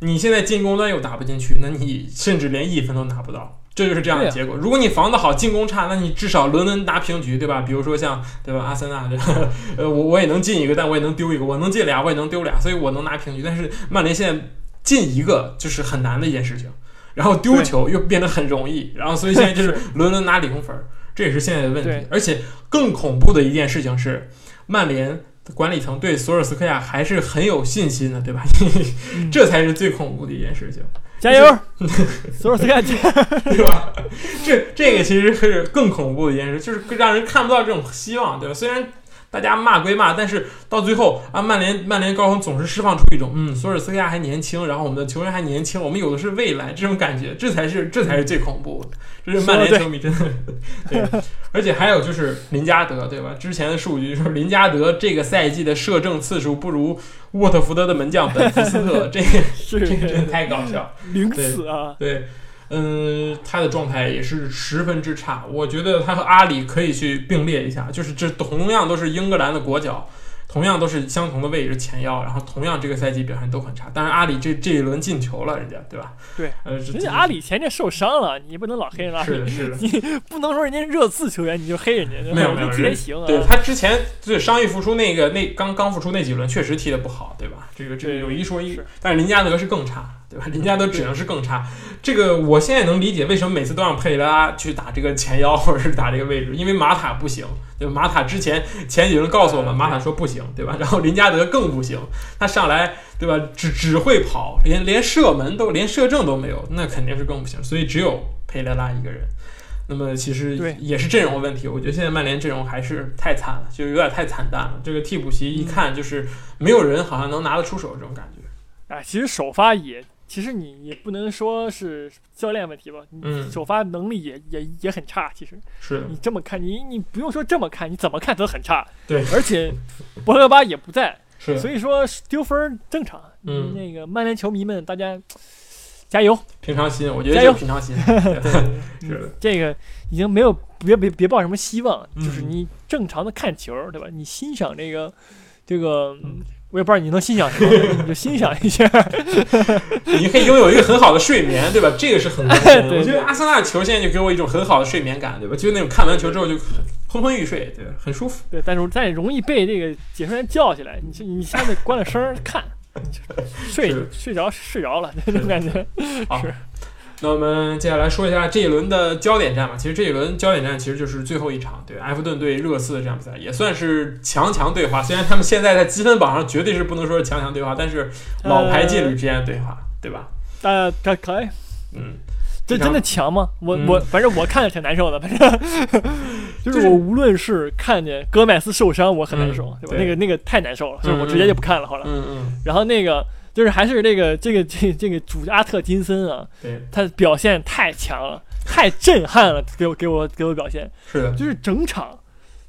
你现在进攻端又打不进去，那你甚至连一分都拿不到，这就是这样的结果。如果你防得好，进攻差，那你至少轮轮拿平局，对吧？比如说像对吧，阿森纳，对吧？呃，我我也能进一个，但我也能丢一个，我能进俩，我也能丢俩，所以我能拿平局。但是曼联现在进一个就是很难的一件事情，然后丢球又变得很容易，然后所以现在就是 轮轮拿零分儿，这也是现在的问题。而且更恐怖的一件事情是，曼联管理层对索尔斯克亚还是很有信心的，对吧？嗯 这才是最恐怖的一件事情，加油，索尔斯克亚加 对吧？这这个其实是更恐怖的一件事，就是让人看不到这种希望，对吧？虽然大家骂归骂，但是到最后啊，曼联曼联高层总是释放出一种嗯，索尔斯克亚还年轻，然后我们的球员还年轻，我们有的是未来这种感觉，这才是这才是最恐怖的。这是曼联球迷真的 对，而且还有就是林加德，对吧？之前的数据就是林加德这个赛季的射正次数不如沃特福德的门将本福斯特，这个这个真的太搞笑。零死啊！对，嗯，他的状态也是十分之差。我觉得他和阿里可以去并列一下，就是这同样都是英格兰的国脚，同样都是相同的位置前腰，然后同样这个赛季表现都很差。但是阿里这这一轮进球了，人家对吧？对，呃，人家阿里前阵受伤了，你不能老黑人阿里，是的，是的。你不能说人家热刺球员你就黑人家，没有没有人行啊。对他之前对伤愈复出那个那刚刚复出那几轮确实踢得不好，对吧？这个这个有一说一，但是林加德是更差，对吧？林加德只能是更差。这个我现在能理解为什么每次都让佩雷拉去打这个前腰或者是打这个位置，因为马塔不行，对吧？马塔之前前几轮告诉我们，嗯马塔说不行，对吧？然后林加德更不行，他上来对吧？只只会跑，连连射门都连射正都没有，那肯定是更不行。所以只有佩雷拉一个人。那么其实也是阵容问题，我觉得现在曼联阵容还是太惨了，就有点太惨淡了。这个替补席一看就是没有人好像能拿得出手这种感觉。哎，其实首发也，其实你也不能说是教练问题吧，你嗯首发能力也也也很差。其实是，你这么看，你你不用说这么看，你怎么看都很差。对而且博格巴也不在，是，所以说丢分儿正常。嗯那个曼联球迷们，大家加油！平常心，我觉得加油是平常心。对是的，这个已经没有别别别抱什么希望，嗯就是你正常的看球，对吧？你欣赏这个这个嗯，我也不知道你能欣赏什么，你就欣赏一下。你可以拥有一个很好的睡眠，对吧？这个是很。我觉得阿森纳球现在就给我一种很好的睡眠感，对吧？就是那种看完球之后就很昏昏欲睡，对，很舒服。对，但是但是容易被这个解说员叫起来，你你下面关了声看，睡睡着睡着了那种感觉。是，那我们接下来说一下这一轮的焦点战吧。其实这一轮焦点战其实就是最后一场，对埃弗顿对热刺的这场比赛，也算是强强对话。虽然他们现在在积分榜上绝对是不能说是强强对话，但是老牌劲旅之间的对话，对吧？呃，可可以，嗯，这真的强吗？我嗯我反正我看着挺难受的，反正就 就是是我无论是看见戈麦斯受伤，我很难受嗯，对吧？那个那个太难受了，就是我嗯直接就不看了。好了，嗯嗯，然后那个就是还是这个这个这这个主阿特金森啊，对，他表现太强了，太震撼了，给我给我给我表现，是的，就是整场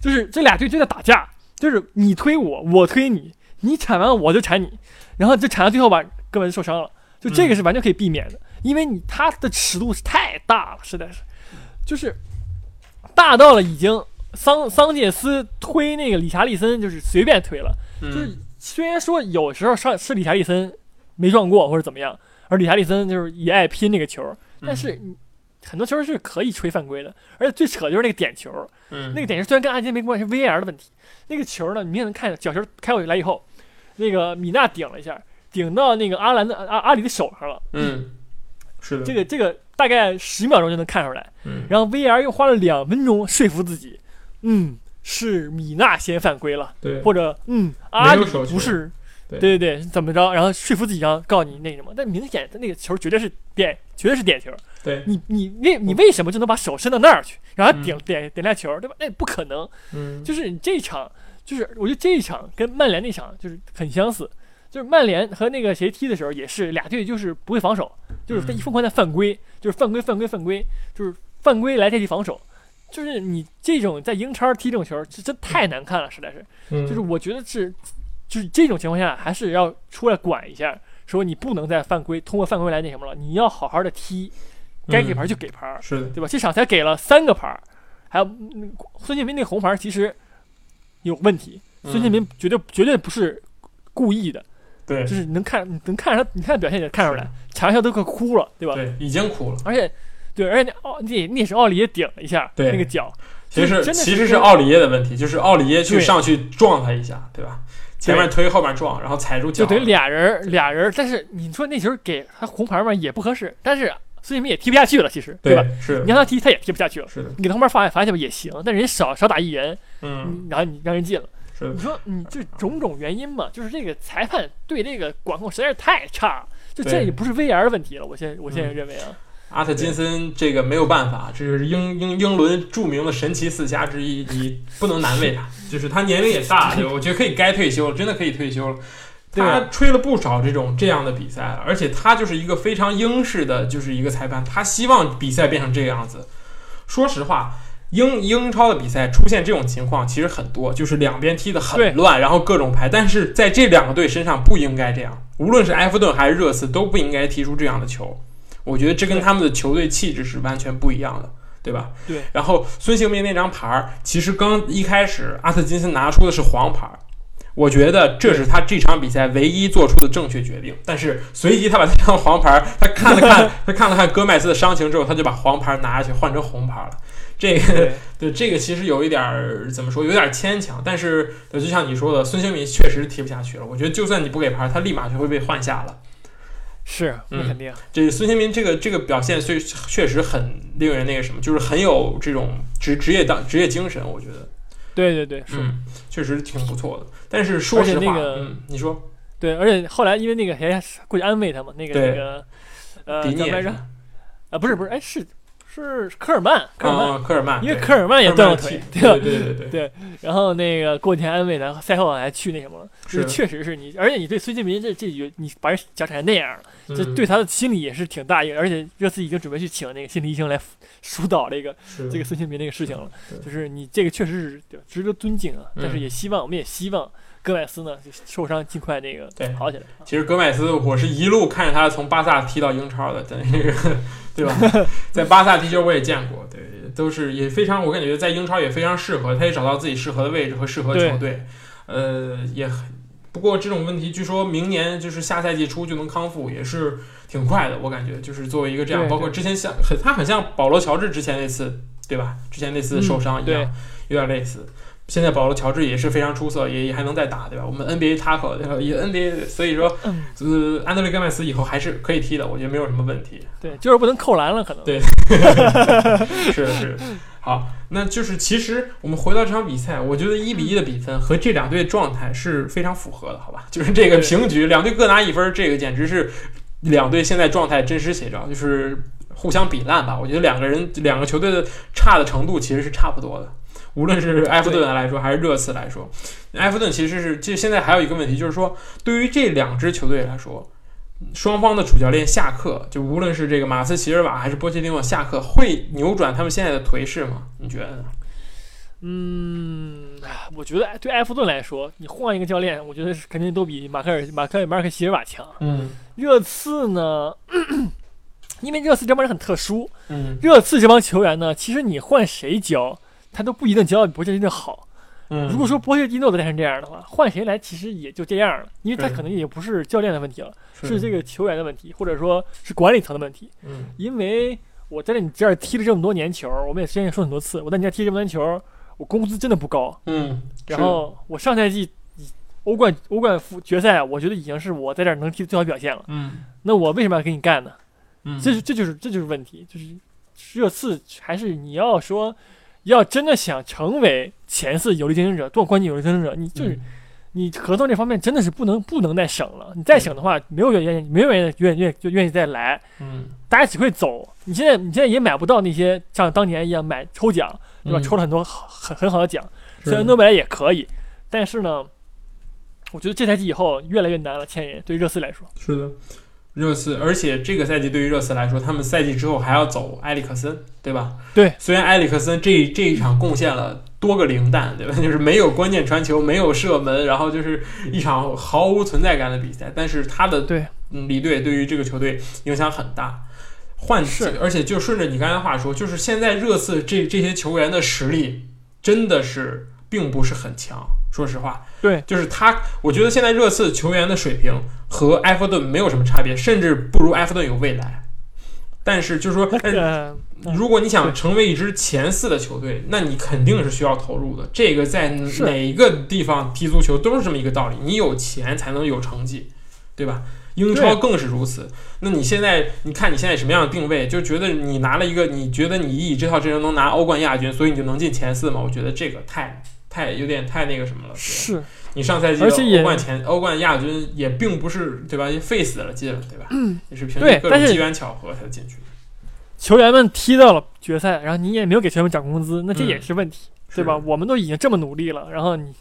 就是这俩队就在打架，就是你推我，我推你，你铲完我就铲你，然后就铲到最后把戈麦斯受伤了，就这个是完全可以避免的，因为你他的尺度是太大了，实在是，就是大到了已经桑桑切斯推那个理查利森就是随便推了。就是嗯，虽然说有时候上是理查利森没撞过或者怎么样，而理查利森就是也爱拼那个球，但是很多球是可以吹犯规的，而且最扯就是那个点球，嗯，那个点球虽然跟案件没关系，是 VAR 的问题，那个球呢，你也能看见角球开过来以后，那个米娜顶了一下，顶到那个阿兰的阿阿里的手上了，嗯，是的，这个这个大概十秒钟就能看出来，嗯，然后 VAR 又花了两分钟说服自己，嗯，是米娜先犯规了。对，或者嗯，阿里不是，对对对对，怎么着？然后说服自己，然后告诉你那什么，但明显的那个球绝对是点，绝对是点球。对，你你为你为什么就能把手伸到那儿去，然后点嗯点点那球，对吧？那不可能。嗯，就是你这一场，就是我觉得这一场跟曼联那场就是很相似，就是曼联和那个谁踢的时候也是俩队就是不会防守，就是疯狂在犯规，就是犯规犯规犯规，就是犯规来代替防守。就是你这种在英超踢这种球，这真太难看了，实在是。嗯就是我觉得是，就是这种情况下还是要出来管一下，说你不能再犯规，通过犯规来那什么了，你要好好的踢，该给牌就给牌，是的，对吧？这场才给了三个牌，还有嗯孙兴民那个红牌其实有问题，孙兴民绝对绝对不是故意的，嗯对就是能看你能看出他，你看表现也看出来，场上都快哭了，对吧？对，已经哭了。而且对，而且那奥那那是奥里耶顶了一下对那个脚，其实其实是奥里耶的问题，就是奥里耶去上去撞他一下，对吧？前面推后面撞，然后踩住脚，就等于俩人俩人，但是你说那球给他红牌嘛也不合适，但是孙兴民也踢不下去了，其实对吧？？是，你让他踢他也踢不下去了，是的，你给他红牌罚罚下吧也行，但人家少少打一人，嗯，嗯然后你让人进了。是你，说你这种种原因嘛，就是这个裁判对这个管控实在是太差了，就这也不是 VR 的问题了。我现在我现在嗯认为啊，阿特金森这个没有办法，这就是英英英伦著名的神奇四侠之一，你 不能难为他。就是他年龄也大，就我觉得可以该退休了，真的可以退休了。他吹了不少这种这样的比赛，而且他就是一个非常英式的，就是一个裁判，他希望比赛变成这个样子。说实话，英英超的比赛出现这种情况其实很多，就是两边踢得很乱，然后各种排，但是在这两个队身上不应该这样，无论是埃弗顿还是热刺都不应该踢出这样的球。我觉得这跟他们的球队气质是完全不一样的，对吧？对。然后孙兴民那张牌儿，其实刚一开始阿特金森拿出的是黄牌儿，我觉得这是他这场比赛唯一做出的正确决定。但是随即他把这张黄牌儿，他看了看，他看了看戈麦斯的伤情之后，他就把黄牌儿拿下去换成红牌儿了。这个对 对这个其实有一点儿怎么说，有点儿牵强。但是对就像你说的，孙兴民确实踢不下去了。我觉得就算你不给牌儿，他立马就会被换下了。是那嗯肯定，这孙兴民这个这个表现，确确实很令人那个什么，就是很有这种职职业当职业精神，我觉得，对对对是。嗯，确实挺不错的。但是说实话，那个嗯，你说对，而且后来因为那个谁过去安慰他嘛，那个那个呃迪涅叫什么来着？啊，不是不是，哎是是科尔曼，科尔曼，啊，科尔曼，因为科尔曼也断过腿，对吧？对对对对。然后那个过几天安慰他，赛后还去那什么了，是。是确实是你，而且你对孙兴民这这你把人脚踩成那样了，这嗯对他的心理也是挺大一个，而且热刺已经准备去请那个心理医生来疏导这个这个孙兴民这个事情了，就是你这个确实是对值得尊敬啊，但是嗯。也希望我们也希望戈麦斯呢就受伤尽快那个对好起来。其实戈麦斯，我是一路看着他从巴萨踢到英超的，在那个对吧？在巴萨踢球我也见过，对，都是也非常，我感觉在英超也非常适合，他也找到自己适合的位置和适合球队，呃，也很。不过这种问题，据说明年就是下赛季初就能康复，也是挺快的。我感觉就是作为一个这样，包括之前像很，他很像保罗乔治之前那次，对吧？之前那次受伤一样，嗯有点类似。现在保罗乔治也是非常出色，也也还能再打，对吧？我们 NBA 塔克，对吧？也 NBA，所以说，嗯，呃，安德烈·戈麦斯以后还是可以踢的，我觉得没有什么问题。对，就是不能扣篮了，可能。对 是是。好，那就是其实我们回到这场比赛，我觉得一比一的比分和这两队的状态是非常符合的，好吧？就是这个平局，两队各拿一分，这个简直是两队现在状态真实写照，就是互相比烂吧。我觉得两个人两个球队的差的程度其实是差不多的。无论是埃弗顿来说，还是热刺来说，埃弗顿其实是，就现在还有一个问题，就是说，对于这两支球队来说，双方的主教练下课，就无论是这个马斯奇尔瓦还是波切蒂诺下课，会扭转他们现在的颓势吗？你觉得呢？嗯，我觉得对埃弗顿来说，你换一个教练，我觉得是肯定都比马克尔、马克马尔克席尔瓦强。嗯热刺呢，因为热刺这帮人很特殊，嗯热刺这帮球员呢，其实你换谁教，他都不一定教的比波切蒂诺好。嗯，如果说波切蒂诺都练成这样的话，换谁来其实也就这样了，因为他可能也不是教练的问题了，是这个个球员的问题，或者说是管理层的问题。嗯因为我在你这儿踢了这么多年球，我们也之前也说很多次，我在你这儿踢这么多年球，我工资真的不高。嗯，然后我上赛季欧冠欧冠复决赛，我觉得已经是我在这儿能踢的最好表现了。嗯那我为什么要跟你干呢？嗯，这是这就是这就是问题，就是热刺还是你要说要真的想成为前四有力竞争者，夺冠军有力竞争者，你就是、你合同这方面真的是不能不能再省了。你再省的话，没有人愿意，没有人愿意愿意就愿意再来，嗯大家只会走。你现在你现在也买不到那些像当年一样买抽奖，对吧？嗯抽了很多很很好的奖，虽然诺贝尔也可以，但是呢，我觉得这赛季以后越来越难了，签人对热刺来说。是的，热刺，而且这个赛季对于热刺来说，他们赛季之后还要走埃里克森，对吧？对，虽然埃里克森这这一场贡献了多个零蛋，对吧？就是没有关键传球，没有射门，然后就是一场毫无存在感的比赛，但是他的对嗯离队对于这个球队影响很大。换是而且就顺着你刚才话说，就是现在热刺这这些球员的实力真的是并不是很强，说实话。对，就是他，我觉得现在热刺球员的水平和埃弗顿没有什么差别，甚至不如埃弗顿有未来。但是就是说，但是如果你想成为一支前四的球队，那你肯定是需要投入的。这个在是哪个地方踢足球都是这么一个道理，你有钱才能有成绩，对吧？英超更是如此。那你现在，你看你现在什么样的定位？就觉得你拿了一个，你觉得你以这套阵容能拿欧冠亚军，所以你就能进前四吗？我觉得这个太太有点太那个什么了。对是你上赛季欧冠前欧冠亚军也并不是对吧？也费死了劲了对吧？也是凭借各种机缘巧合才进去的。球员们踢到了决赛，然后你也没有给球员们涨工资，那这嗯也是问题，对吧？？我们都已经这么努力了，然后你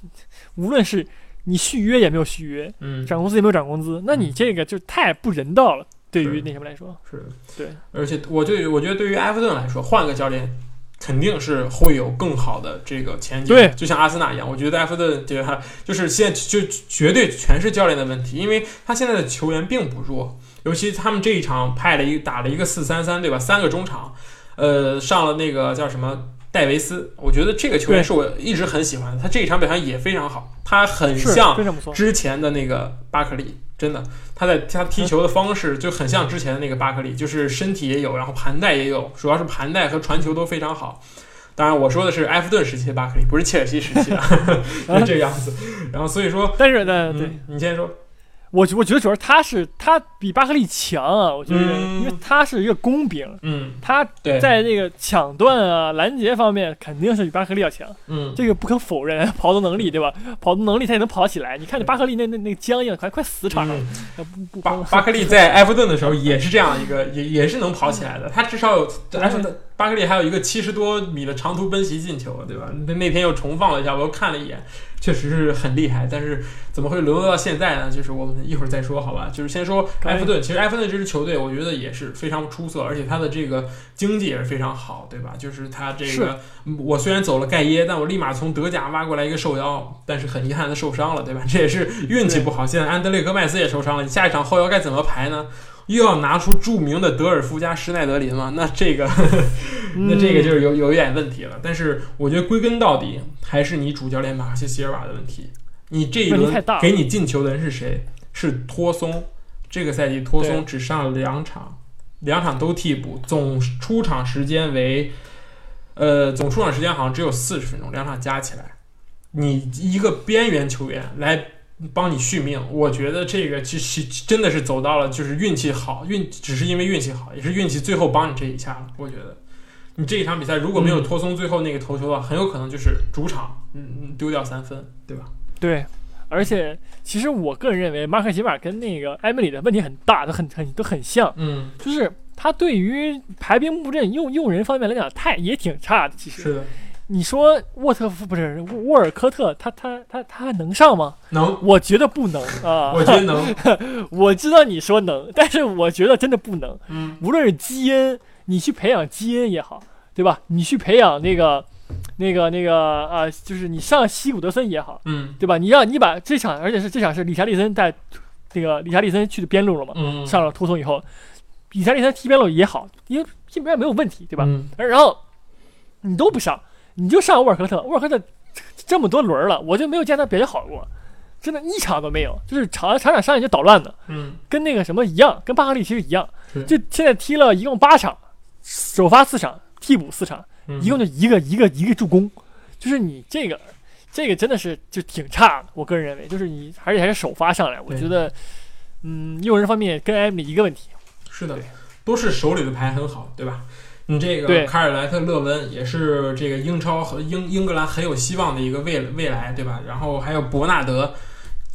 无论是你续约也没有续约，嗯，涨工资也没有涨工资，那你这个就太不人道了。对于那什么来说，是的。对，而且我对我觉得对于埃弗顿来说，换个教练肯定是会有更好的这个前景。对就像阿森纳一样，我觉得埃弗顿对他就是现在就绝对全是教练的问题，因为他现在的球员并不弱，尤其他们这一场派了一打了一个四三三，对吧？三个中场，呃，上了那个叫什么？戴维斯，我觉得这个球员是我一直很喜欢的，他这一场表现也非常好，他很像。之前的那个巴克利，真的，他在他踢球的方式就很像之前的那个巴克利，就是身体也有，然后盘带也有，主要是盘带和传球都非常好。当然，我说的是埃弗顿时期的巴克利，不是切尔西时期的，是这个样子。然后所以说，但是呢，对嗯，你先说，我我觉得主要是他是他比巴克利强啊，我觉得，嗯因为他是一个工兵，嗯，他，在这个抢断啊、拦截方面肯定是比巴克利要强，嗯，这个不可否认。跑动能力对吧？跑动能力他也能跑起来。你看这巴克利那那那个僵硬，快快死场上了，巴巴克利在埃弗顿的时候也是这样一个，也也是能跑起来的。他至少有埃弗顿巴克利还有一个七十多米的长途奔袭进球，对吧？那那天又重放了一下，我又看了一眼，确实是很厉害。但是怎么会沦落到现在呢？就是我们一会儿再说，好吧？就是先说埃弗顿。其实埃弗顿这支球队，我觉得也是非常出色，而且他的这个经济也是非常好，对吧？就是他这个，嗯我虽然走了盖耶，但我立马从德甲挖过来一个受腰，但是很遗憾他受伤了，对吧？这也是运气不好。现在安德烈戈麦斯也受伤了，你下一场后腰该怎么排呢？又要拿出著名的德尔夫加施耐德林了？那这个，那这个就是有有一点问题了。但是我觉得归根到底还是你主教练马克西席尔瓦的问题。你这一轮给你进球的人是谁？是托松。这个赛季托松只上了两场，两场都替补，总出场时间为，呃，总出场时间好像只有四十分钟，两场加起来，你一个边缘球员来帮你续命，我觉得这个其实真的是走到了就是运气好，运只是因为运气好，也是运气最后帮你这一下了。我觉得你这一场比赛如果没有托松最后那个头球的话，很有可能就是主场嗯嗯丢掉三分，对吧？对，而且其实我个人认为，马克西马跟那个埃梅里的问题很大，都很很都很像，嗯，就是他对于排兵布阵、用用人方面来讲，太也挺差的。其实是的，你说沃特夫不是沃沃尔科特，他他他他还能上吗？能，我觉得不能啊。我觉得能，我知道你说能，但是我觉得真的不能。嗯无论是基因，你去培养基因也好，对吧？你去培养那个、那个、那个啊、就是你上西古德森也好，嗯对吧？你让你把这场，而且是这场是理查利森带那个理查利森去的边路了嘛？嗯，上了突松以后，理查利森踢边路也好，因为基本上没有问题，对吧？嗯然后你都不上，你就上沃尔科特，沃尔科特这么多轮了，我就没有见他表现好过，真的一场都没有，就是场场场上来就捣乱的。嗯跟那个什么一样，跟巴克利其实一样，就现在踢了一共八场，首发四场，替补四场，嗯，一共就一个一个一个助攻，就是你这个这个真的是就挺差的，我个人认为，就是你而且还是首发上来，我觉得，嗯，用人方面跟艾米一个问题，是的，都是手里的牌很好，对吧？你这个对卡尔莱特勒温也是这个英超和英英格兰很有希望的一个未未来，对吧？然后还有伯纳德。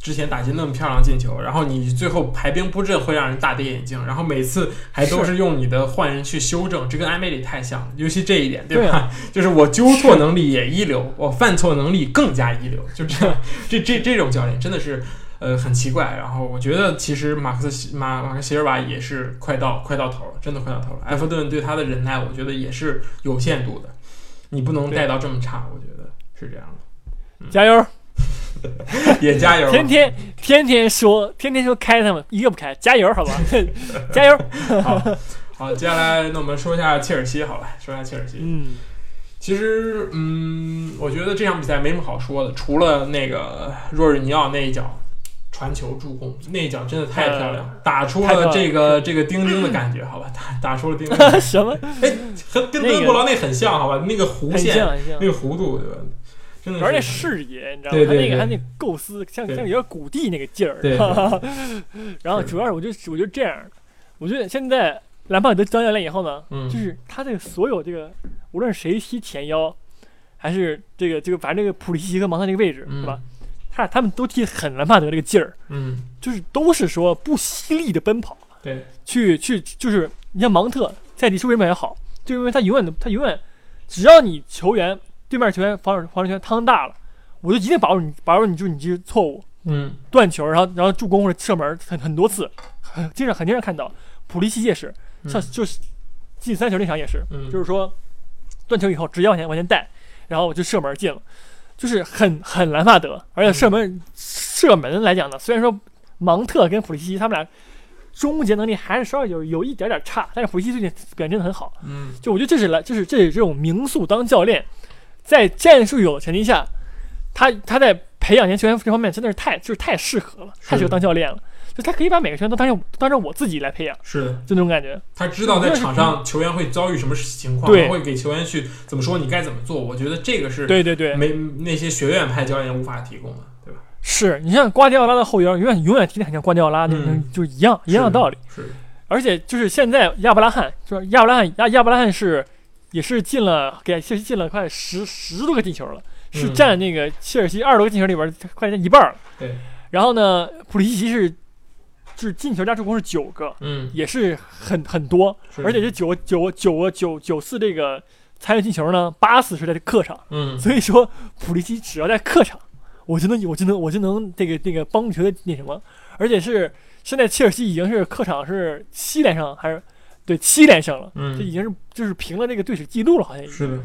之前打进那么漂亮进球，然后你最后排兵布阵会让人大跌眼镜，然后每次还都是用你的换人去修正，这跟埃梅里太像了，尤其这一点，对吧？对啊 就是我纠错能力也一流，我犯错能力更加一流，就这样，这这这种教练真的是，呃很奇怪。然后我觉得其实马克思马马克席尔瓦也是快到快到头了，真的快到头了。埃弗顿对他的忍耐，我觉得也是有限度的，你不能带到这么差，我觉得是这样的。加油！也加油！天天天天说，天天说开他们，一个不开，加油好吧？加油！好，好，接下来那我们说一下切尔西，好了？说一下切尔西。嗯，其实，嗯，我觉得这场比赛没什么好说的，除了那个若日尼奥那一脚传球助攻，那一脚真的太漂亮了，打出了这个这个钉钉的感觉，好吧？打 打出了钉钉 什么？哎，和跟德国狼那很像，好吧？那个弧线，那个弧度，对吧？而且视野，你知道吗？他那个他那构思，像像有点古地那个劲儿。然后主要是我就我觉得这样，我觉得现在兰帕德当教练以后呢，就是他这个所有这个，无论是谁踢前腰，还是这个这个反正这个普利西奇和芒特这个位置，是吧？他他们都踢很兰帕德这个劲儿，嗯，就是都是说不犀利的奔跑，对，去去就是你像芒特在地为什么也好，就因为他永远他永远只要你球员。对面球员防守防守圈趟大了，我就一定把握你，把握你就是你这错误，嗯，断球，然后然后助攻或者射门很很多次，很经常很经常看到，普利西也是，像就是进三球那场也是，就是说断球以后直接往前往前带，然后我就射门进了，就是很很兰帕德，而且射门射门来讲呢，虽然说芒特跟普利西他们俩。终结能力还是稍微有有一点点差，但是普利西最近表现真的很好，嗯，就我觉得这是来，就是这是这种名宿当教练。在战术有的前提下，他他在培养年轻球员这方面真的是太就是太适合了，太适合当教练了。就他可以把每个球员都当成当成我自己来培养，是的，就那种感觉。他知道在场上球员会遭遇什么情况，他会给球员去怎么说，你该怎么做。我觉得这个是对对对，没那些学院派教练无法提供的，对吧？是你像瓜迪奥拉的后腰，永远永远踢得很像瓜迪奥拉，那就一样一样的道理。是，而且就是现在亚伯拉罕，就是亚伯拉罕亚亚伯拉罕是。也是进了，给切尔西进了快十十多个进球了，是占那个切尔西二十多个进球里边快占一半了。对，然后呢，普利西奇是就是进球加助攻是九个，嗯，也是很很多，而且这九九九个九九次这个参与进球呢，八次是在客场，嗯，所以说普利西只要在客场，我就能我就能我就能这个这个帮助球队那什么，而且是现在切尔西已经是客场是七连胜还是？对，七连胜了，嗯，这已经是就是平了这个队史记录了，好像是的，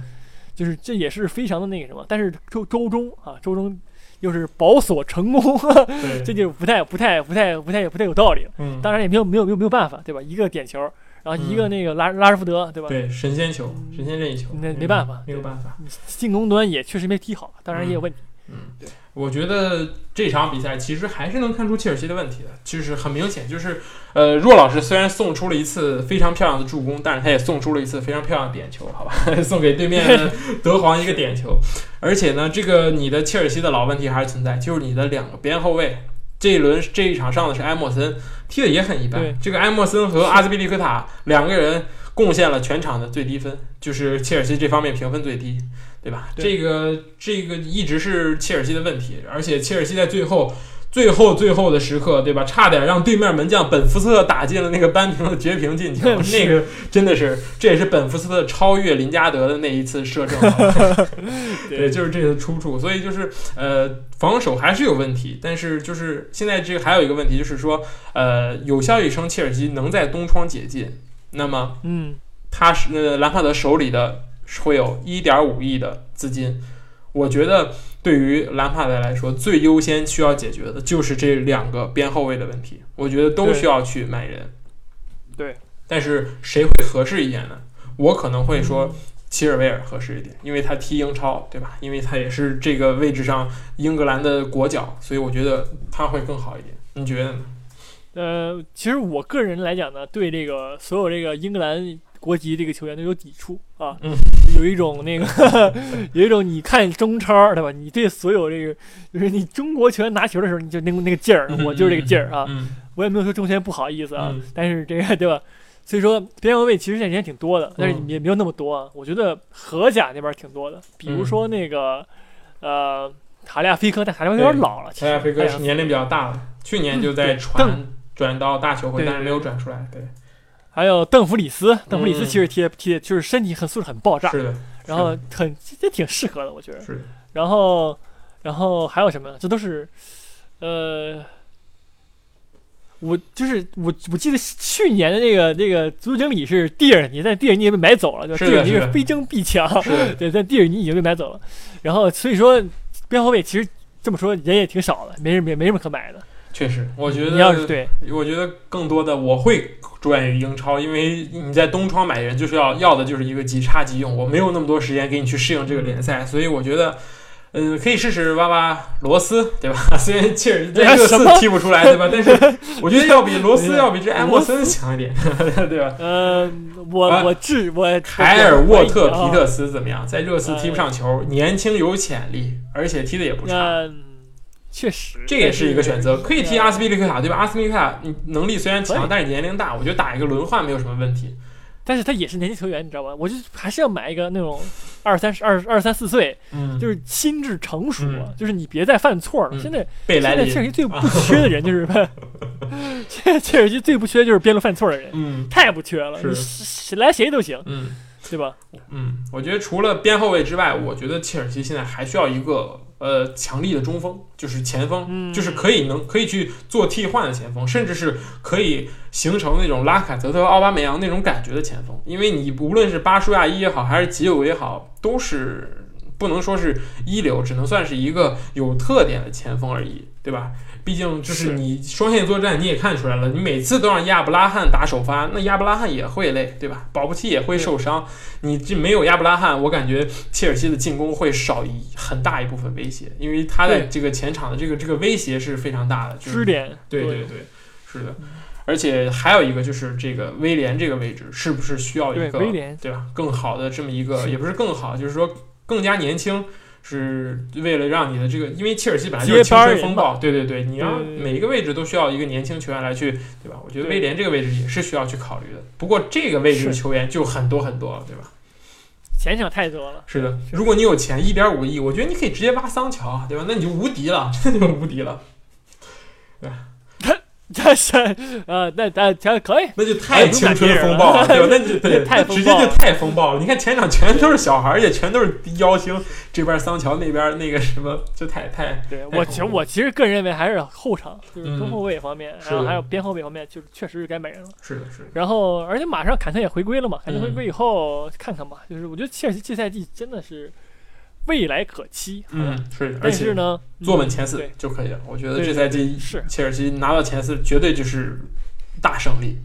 就是这也是非常的那个什么。但是周周中啊，周中又是保锁成功，这就不太不太不太不太不太有道理。嗯，当然也没有没有没有没有办法，对吧？一个点球，然后一个那个拉拉什福德，对吧？对，神仙球，神仙任意球，那没办法，没有办法，进攻端也确实没踢好，当然也有问题。嗯，对。我觉得这场比赛其实还是能看出切尔西的问题的，就是很明显，就是呃，若老师虽然送出了一次非常漂亮的助攻，但是他也送出了一次非常漂亮的点球，好吧，送给对面 德皇一个点球。而且呢，这个你的切尔西的老问题还是存在，就是你的两个边后卫，这一轮这一场上的是埃莫森，踢的也很一般。这个埃莫森和阿兹比利科塔两个人贡献了全场的最低分，就是切尔西这方面评分最低。对吧？这个这个一直是切尔西的问题，而且切尔西在最后、最后、最后的时刻，对吧？差点让对面门将本福斯特打进了那个扳平的绝平进球，那个真的是，这也是本福斯特超越林加德的那一次射正。对，就是这个出处。所以就是呃，防守还是有问题，但是就是现在这个还有一个问题，就是说呃，有消息称切尔西能在东窗解禁，那么嗯，他是呃兰帕德手里的。会有一点五亿的资金，我觉得对于兰帕德来说，最优先需要解决的就是这两个边后卫的问题。我觉得都需要去买人。对，但是谁会合适一点呢？我可能会说齐尔维尔合适一点，因为他踢英超，对吧？因为他也是这个位置上英格兰的国脚，所以我觉得他会更好一点。你觉得呢？呃，其实我个人来讲呢，对这个所有这个英格兰。国籍这个球员都有抵触啊，有一种那个，有一种你看中超对吧？你对所有这个，就是你中国球员拿球的时候，你就那那个劲儿，我就是这个劲儿啊。我也没有说中签不好意思啊，但是这个对吧？所以说边后卫其实现在人挺多的，但是也没有那么多啊。我觉得荷甲那边挺多的，比如说那个呃塔利亚菲科，但塔利亚菲科有点老了，塔利亚菲科是年龄比较大了，去年就在传转到大球会，但是没有转出来，对。还有邓弗里斯，邓弗里斯其实踢踢就是身体很素质很爆炸，是的，然后很也挺适合的，我觉得。是。然后，然后还有什么？这都是，呃，我就是我，我记得去年的那个那个足球经理是蒂尔尼，但蒂尔尼也被买走了，对吧？是的是的蒂尔尼是非争必抢，对，但蒂尔尼已经被买走了。然后所以说边后卫其实这么说人也挺少的，没人没没什么可买的。确实，我觉得你要是，对我觉得更多的我会着眼于英超，因为你在东窗买人就是要要的就是一个即插即用，我没有那么多时间给你去适应这个联赛，所以我觉得。嗯，可以试试挖挖罗斯，对吧？虽然切尔西在热刺踢不出来，对吧？但是我觉得要比罗斯 要比这埃默森强一点，对吧？嗯，我啊我治我凯尔沃特皮啊特斯怎么样？在热刺踢不上球，年轻有潜力，而且踢的也不差。那确实这也是一个选择，可以踢阿斯比，皮利克塔，对吧？阿斯皮利克塔你能力虽然强，但是年龄大，我觉得打一个轮换没有什么问题。但是他也是年轻球员，你知道吧？我就还是要买一个那种二三十二二三四岁，嗯就是心智成熟就是你别再犯错了。嗯现在贝莱林现在 切尔西最不缺的人就是，现在切尔西最不缺的就是边路犯错的人，嗯太不缺了，是你谁来谁都行，嗯对吧？嗯，我觉得除了边后卫之外，我觉得切尔西现在还需要一个呃强力的中锋，就是前锋，嗯就是可以能可以去做替换的前锋，甚至是可以形成那种拉卡泽特、奥巴梅扬那种感觉的前锋。因为你无论是巴舒亚伊也好，还是吉友也好，都是不能说是一流，只能算是一个有特点的前锋而已，对吧？毕竟就是是你双线作战，你也看出来了，你每次都让亚布拉罕打首发，那亚布拉罕也会累，对吧？保不齐也会受伤。你这没有亚布拉罕，我感觉切尔西的进攻会少一很大一部分威胁，因为他在这个前场的这个这个威胁是非常大的。就是支点，对对对，是的。而且还有一个就是这个威廉这个位置是不是需要一个威廉对吧更好的这么一个，也不是更好，就是说更加年轻。是为了让你的这个，因为切尔西本来就是青春风暴，对对对，你让对对对每一个位置都需要一个年轻球员来去，对吧？我觉得威廉这个位置也是需要去考虑的。不过这个位置的球员就很多很多了，对吧？钱想太多了。是的，如果你有钱一点五个亿，我觉得你可以直接挖桑乔，对吧？那你就无敌了，真 的就无敌了，这是呃，那那这可以，那就太青春风暴了，对吧？那就 对，太直接就太风暴了。你看前场全都是小孩儿，而且全都是妖星，这边桑乔，那边那个什么，就太太对我其实我其实个人认为还是后场，就是嗯中后卫方面，然后还有边后卫方面，就是确实是该买人了。是的，是的，然后而且马上坎特也回归了嘛，坎特嗯回归以后看看吧，就是我觉得切尔西这赛季真的是未来可期，嗯，是，而但是且呢，坐稳前四就可以了。我觉得这赛季是切尔西拿到前四，绝对就是大胜利，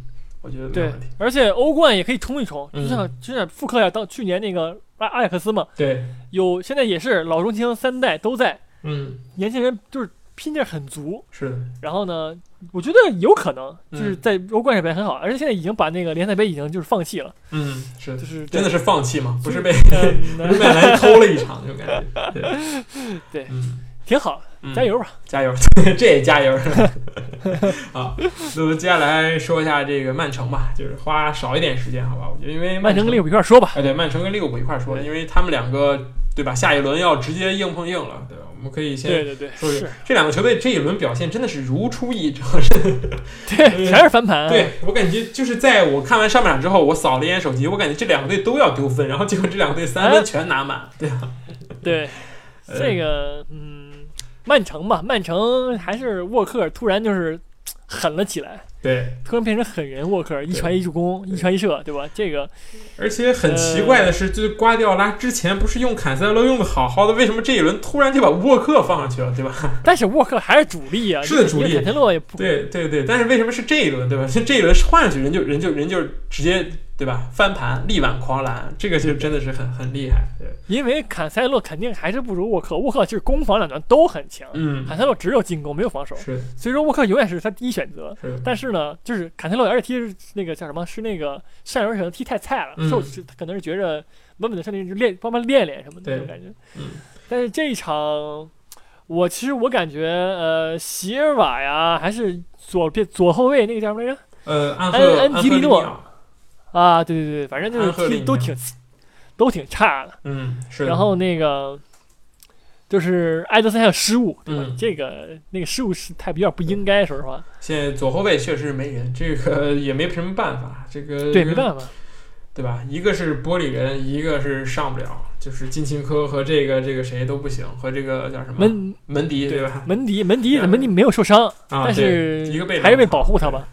我觉得没问题。，而且欧冠也可以冲一冲，嗯就像就像复刻一下，到去年那个阿阿贾克斯嘛，对，有现在也是老中青三代都在，嗯，年轻人就是拼劲儿很足。是的，然后呢，我觉得有可能就是嗯在欧冠上表现很好，而且现在已经把那个联赛杯已经就是放弃了，嗯，是。就，是真的是放弃吗？不是被嗯 不是被来偷了一场那种感觉。对，对嗯，挺好，嗯加油吧。加油，这也加油。好，那么接下来说一下这个曼城吧，就是花少一点时间，好吧？我觉得因为曼城跟利物浦一块儿说吧。哎，对，曼城跟利物浦一块儿说，因为他们两个对吧？下一轮要直接硬碰硬了，对吧？我们可以先对对对，说是，这两个球队这一轮表现真的是如出一辙。对，全是翻盘。对我感觉就是在我看完上半场之后，我扫了一眼手机，我感觉这两个队都要丢分，然后结果这两个队三哎分全拿满，对吧？对，呃这个嗯，曼城吧，曼城还是沃克突然就是狠了起来，对，突然变成狠人沃克，一传一助攻，一传一射，对吧？这个而且很奇怪的是，就是瓜迪奥拉之前不是用坎塞洛用的好好的，为什么这一轮突然就把沃克放上去了，对吧？但是沃克还是主力啊，是的主力坎塞洛也不对对对，但是为什么是这一轮，对吧？这一轮换上去人就人就人就直接对吧翻盘力挽狂澜，这个就真的是很很厉害。对，因为坎塞洛肯定还是不如沃克，沃克就是攻防两端都很强，嗯，坎塞洛只有进攻没有防守，是所以说沃克永远是他第一选择。是，但是呢，就是坎塞洛而且踢那个叫什么，是那个上轮可能踢太菜了，嗯受是可能是觉着稳稳的上去就练帮忙练练什么的那种感觉。嗯但是这一场，我其实我感觉呃，席尔瓦呀，还是左边左后卫那个叫什么来着？呃，安赫安安安吉利诺啊，对对对，反正就是踢都挺都挺差的。嗯，是。然后那个就是埃德森还有失误，对吧？嗯这个那个失误是太比较不应该，说实话。现在左后卫确实没人，这个也没什么办法。这个对，没办法。对吧？一个是玻璃人，一个是上不了，就是金琴科和这个这个谁都不行，和这个叫什么门门迪对吧？门迪门迪门迪没有受伤，啊，但对是一个被还是为保护他吧。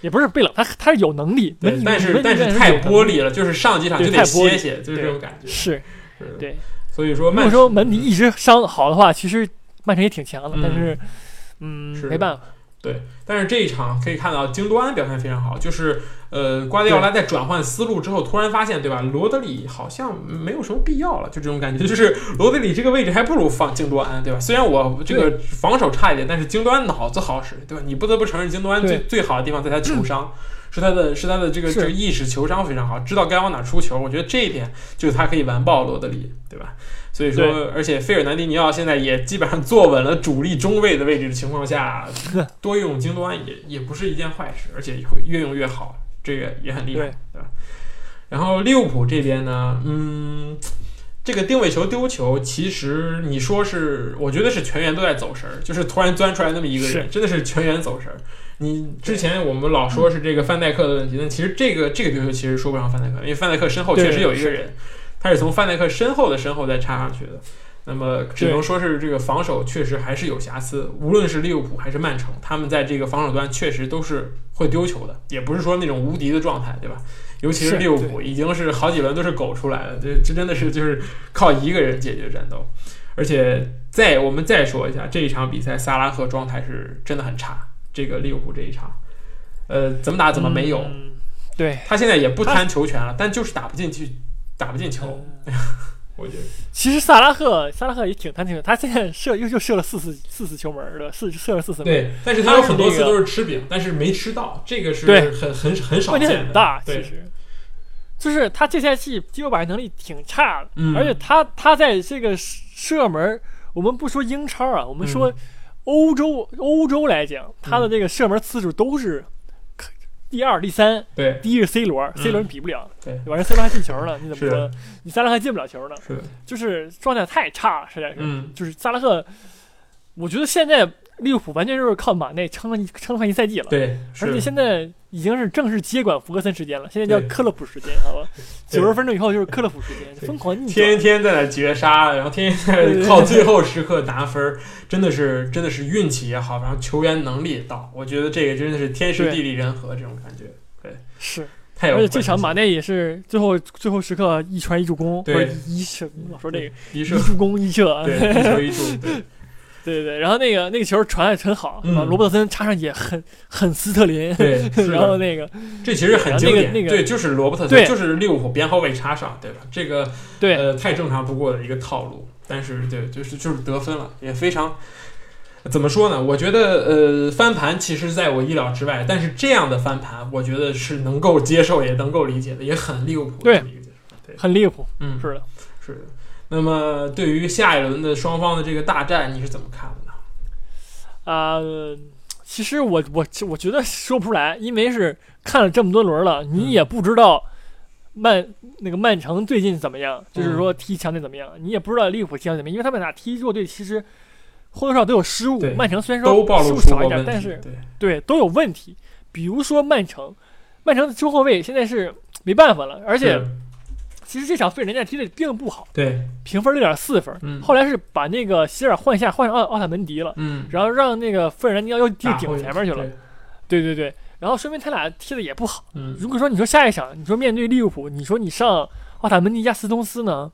也不是被冷，他他是有能力，但是但是太有玻璃了，就是上几场就得歇歇，就是这对种感觉。是，是对。所以说如果说门迪一直伤好的话，其实曼城也挺强的，嗯但是嗯是没办法，对，但是这一场可以看到京多安表现非常好，就是呃，瓜迪奥拉在转换思路之后，突然发现，对吧？罗德里好像没有什么必要了，就这种感觉，就是罗德里这个位置还不如放京多安，对吧？虽然我这个防守差一点，但是京多安脑子好使，对吧？你不得不承认，京多安最最好的地方在他球商。是他的，是他的这个这个意识球商非常好，知道该往哪出球。我觉得这一点就是他可以完爆罗德里，对吧？所以说，而且费尔南迪尼奥现在也基本上坐稳了主力中卫的位置的情况下，多用京多安也也不是一件坏事，而且会越用越好，这个也很厉害，对对吧？然后利物浦这边呢，嗯，这个定位球丢球，其实你说是，我觉得是全员都在走神儿，就是突然钻出来那么一个人，真的是全员走神儿。你之前我们老说是这个范戴克的问题，但其实这个这个丢球其实说不上范戴克，因为范戴克身后确实有一个人，他是从范戴克身后的身后再插上去的。那么只能说是这个防守确实还是有瑕疵，无论是利物浦还是曼城，他们在这个防守端确实都是会丢球的，也不是说那种无敌的状态，对吧？尤其是是利物浦，已经是好几轮都是狗出来了，这这真的是就是靠一个人解决战斗。而且再我们再说一下这一场比赛，萨拉赫状态是真的很差。这个利物浦这一场，呃，怎么打怎么没有，嗯对，他现在也不贪球权了，但就是打不进去，打不进球。我觉得 其实萨拉赫，萨拉赫也挺贪球的，他现在射又又射了四次四次球门儿的，四射了四次门。，对，但是他有很多次都是吃饼，但是没吃到，这个是很很很少问题见的。很大，其实。就是他这赛季击球把握能力挺差的，嗯而且他他在这个射门，我们不说英超啊，我们嗯说欧洲、欧洲来讲，他的这个射门次数都是第二、第三，对第一是 C 罗、嗯 c 罗比不了，对对吧？人 C 罗还进球呢，你怎么说？你萨拉赫还进不了球呢？是，就是状态太差了，实在是。嗯，就是萨拉赫，我觉得现在利物浦完全就是靠马内撑了一撑了快一赛季了，对，而且现在已经是正式接管福格森时间了，现在叫克洛普时间，好吧？九十分钟以后就是克洛普时间，疯狂逆天转。天在那绝杀，然后天天在那靠最后时刻拿分儿，真的是真的是运气也好，然后球员能力也到，我觉得这个真的是天时地利人和这种感觉，对。是，太有而且这场马内也是最后最后时刻一传一助攻，或对者一射，老说这个一射，一助攻一射，对，一球一助，对，对然后那个那个球传的很好，是罗伯特森插上也很很斯特林，对，然后，那个这其实很经典，那个那个对，就是罗伯特森，对就是利物浦边后卫插上，对吧？这个对呃太正常不过的一个套路，但是对，就是就是得分了，也非常。怎么说呢？我觉得，呃，翻盘其实在我意料之外，但是这样的翻盘，我觉得是能够接受，也能够理解的，也很利物浦。对，很利物浦，嗯，是的。是的。那么，对于下一轮的双方的这个大战，你是怎么看的呢？啊、其实我我我觉得说不出来，因为是看了这么多轮了，你也不知道曼那个曼城最近怎么样，就是说踢强队怎么样，你也不知道利物浦踢强队怎么样，因为他们俩踢弱队其实或多或少都有失误。曼城虽然说失误少一点，但是对，对都有问题。比如说曼城，曼城的中后卫现在是没办法了，而且是其实这场费尔南踢的并不好，对，评分六点四分。嗯后来是把那个希尔换下，换上奥奥塔门迪了。嗯，然后让那个费尔南迪奥又又顶前面去了，对对对对，然后说明他俩踢的也不好。嗯，如果说你说下一场，你说面对利物浦，你说你上奥塔门迪加斯通斯呢，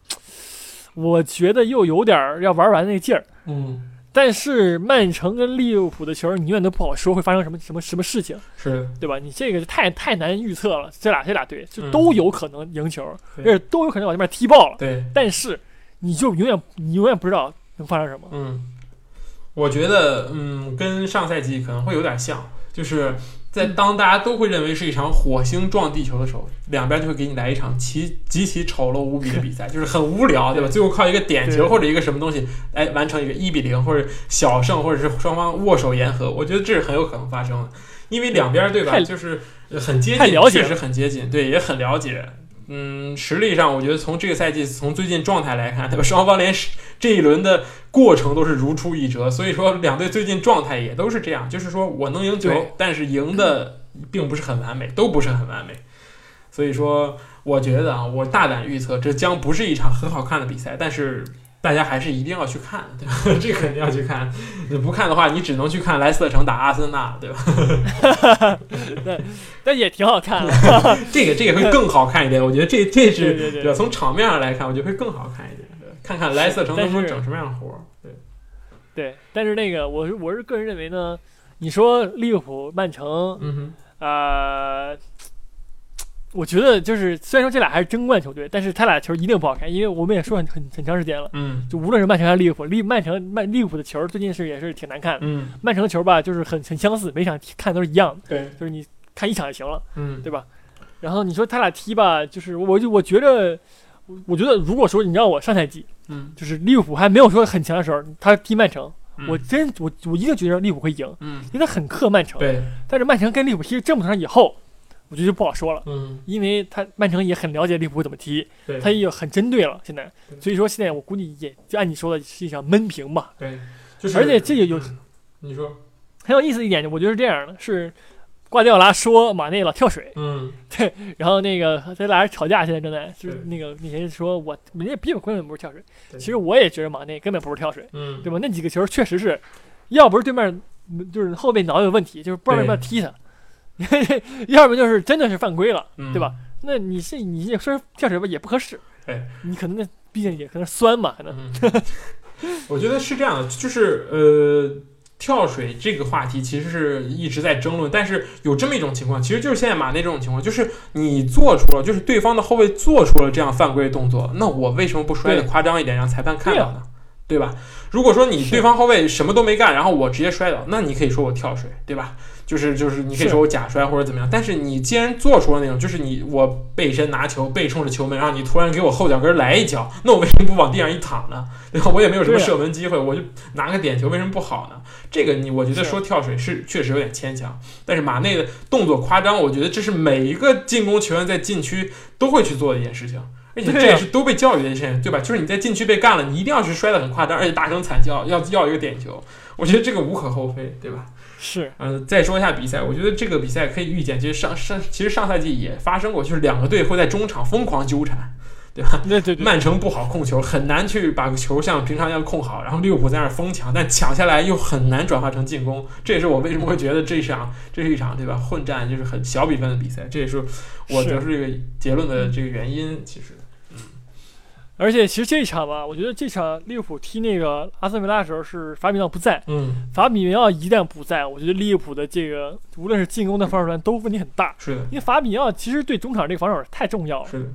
我觉得又有点要玩完那个劲儿。嗯，但是曼城跟利物浦的球，你永远都不好说会发生什么什么什么事情，是，对吧？你这个太太难预测了，这俩这俩队就嗯都有可能赢球，而对且都有可能往那边踢爆了。对，但是你就永远你永远不知道能发生什么。嗯，我觉得，嗯，跟上赛季可能会有点像，就是在当大家都会认为是一场火星撞地球的时候，两边就会给你来一场极极其丑陋无比的比赛，就是很无聊，对吧？最后靠一个点球或者一个什么东西，来，完成一个一比零或者小胜，或者是双方握手言和，我觉得这是很有可能发生的，因为两边对吧，就是很接近，确实很接近，对，也很了解。嗯，实力上，我觉得从这个赛季，从最近状态来看，对吧？双方连这一轮的过程都是如出一辙，所以说两队最近状态也都是这样，就是说我能赢球，但是赢的并不是很完美，都不是很完美。所以说，我觉得啊，我大胆预测，这将不是一场很好看的比赛，但是大家还是一定要去看，对吧？这肯定要去看，你不看的话，你只能去看莱斯特城打阿森纳，对吧？但也挺好看的。这个这个会更好看一点，我觉得这这是对？从场面上来看，我觉得会更好看一点。看看莱斯特城能不能整什么样的活儿？对，对，但是那个我是我是个人认为呢，你说利物浦、曼城，嗯哼呃，我觉得就是虽然说这俩还是争冠球队，但是他俩球一定不好看，因为我们也说很很很长时间了，嗯。就无论是曼城还是利物浦，利曼城曼利物浦的球最近是也是挺难看的，嗯，曼城的球吧就是很很相似，每场看都是一样的，对，就是你看一场就行了，嗯。对吧？然后你说他俩踢吧，就是我就我觉得。我我觉得，如果说你让我上赛季，嗯，就是利物浦还没有说很强的时候，他踢曼城，嗯。我真我我一定觉得利物浦会赢，嗯，因为他很克曼城。对，但是曼城跟利物浦踢这么长以后，我觉得就不好说了，嗯，因为他曼城也很了解利物浦怎么踢，他也很针对了。现在，所以说现在我估计也就按你说的是一场闷平吧。对，就是，而且这个有嗯你说，很有意思一点，我觉得是这样的，是瓜迪奥拉说马内老跳水，嗯，然后那个他俩人吵架，现在正在就是那个那谁说我人家根本根本不是跳水，其实我也觉得马内根本不是跳水，嗯，对吧？那几个球确实是，要不是对面嗯就是后背脑有问题，就是不知道为什么要踢他，要么就是真的是犯规了，嗯对吧？那你是你也说跳水吧也不合适，对，你可能那毕竟也可能酸嘛，可能嗯，我觉得是这样的，就是呃，跳水这个话题其实是一直在争论，但是有这么一种情况，其实就是现在马内这种情况，就是你做出了，就是对方的后卫做出了这样犯规动作，那我为什么不摔的夸张一点，让裁判看到呢？对吧？如果说你对方后卫什么都没干，然后我直接摔倒，那你可以说我跳水，对吧？就是就是你可以说我假摔或者怎么样，但是你既然做出了那种，就是你我背身拿球背冲着球门，然后你突然给我后脚跟来一脚，那我为什么不往地上一躺呢？对吧？我也没有什么射门机会，我就拿个点球，为什么不好呢？这个你我觉得说跳水是确实有点牵强，但是马内的动作夸张，我觉得这是每一个进攻球员在禁区都会去做的一件事情。而且这也是都被教育的一件对吧？就是你在禁区被干了，你一定要去摔得很夸张，而且大声惨叫，要要一个点球。我觉得这个无可厚非，对吧？是嗯、再说一下比赛，我觉得这个比赛可以预见，其实上上其实上赛季也发生过，就是两个队会在中场疯狂纠缠，对吧？对对对，曼城不好控球，很难去把球像平常一样控好，然后利物浦在那儿疯抢，但抢下来又很难转化成进攻，这也是我为什么会觉得这一场这是一场对吧混战就是很小比分的比赛，这也是我得出这个结论的这个原因。其实，而且其实这一场吧，我觉得这场利物浦踢那个阿森维拉的时候是法比奥不在，嗯，法比奥一旦不在，我觉得利物浦的这个无论是进攻的防守端都问题很大，是。的，因为法比奥其实对中场这个防守太重要了。是。的，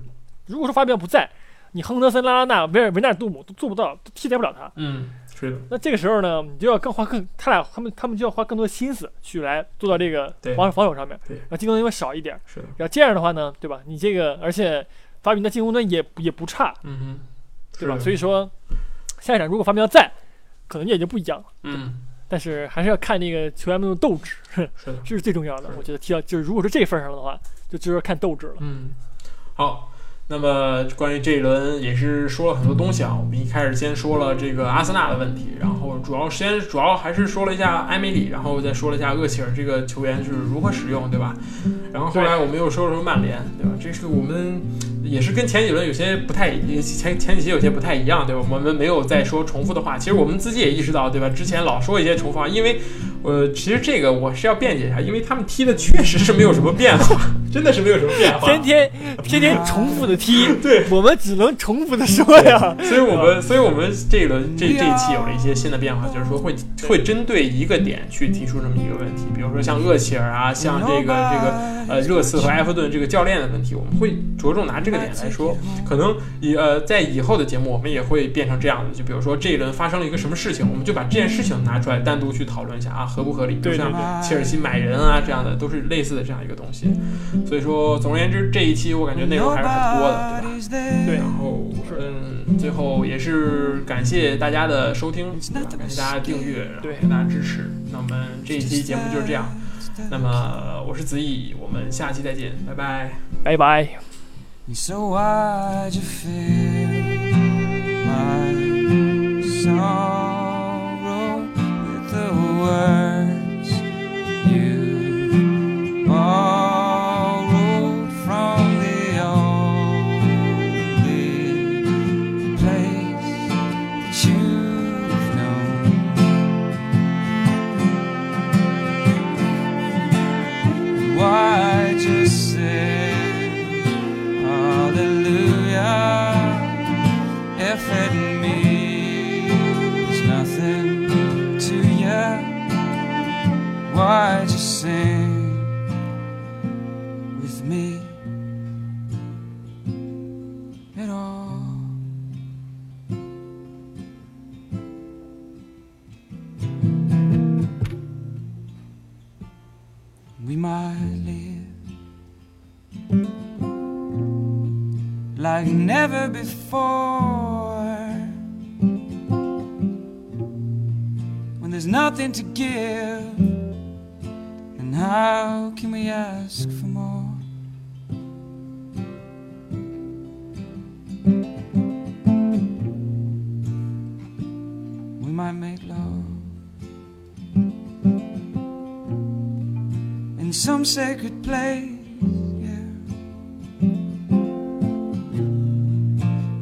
如果说法比奥不在，你亨德森、拉拉纳、维尔维纳尔杜姆都做不到，都替代不了他。嗯，是。的，那这个时候呢，你就要更花更他俩他们他们就要花更多的心思去来做到这个对。防防守上面，对。然后进攻端会少一点。是。的，然后这样的话呢，对吧？你这个而且法比的进攻端也也不差，嗯哼，对吧？所以说下一场如果法比要在，可能也就不一样了。嗯，但是还是要看那个球员们的斗志，是的，这是最重要的是。我觉得踢到就是如果是这份儿上的话，就就是看斗志了。嗯，好。那么关于这一轮也是说了很多东西啊，我们一开始先说了这个阿森纳的问题，然后主要先主要还是说了一下埃梅里，然后再说了一下厄齐尔这个球员就是如何使用，对吧？然后后来我们又说了说曼联，对吧？这是我们也是跟前几轮有些不太前前几期有些不太一样，对吧？我们没有再说重复的话，其实我们自己也意识到，对吧？之前老说一些重复话，因为呃，其实这个我是要辩解一下，因为他们踢的确实是没有什么变化，真的是没有什么变化，天天天天重复的踢，对，我们只能重复的说呀。所以我们，所以我们这一轮这这一期有了一些新的变化，就是说会会针对一个点去提出这么一个问题，比如说像厄齐尔啊，像这个这个呃热刺和埃弗顿这个教练的问题，我们会着重拿这个点来说。可能以呃在以后的节目，我们也会变成这样的，就比如说这一轮发生了一个什么事情，我们就把这件事情拿出来单独去讨论一下啊，合不合理？就像切尔西买人啊这样的，都是类似的这样一个东西。所以说，总而言之，这一期我感觉内容还是很多的，对吧？对然后嗯，最后也是感谢大家的收听，对吧？感谢大家订阅，然后对感谢大家支持。那我们这一期节目就是这样。那么我是子怡，我们下期再见，拜拜。拜拜。So like never before. When there's nothing to give, then how can we ask for more? We might make love in some sacred place,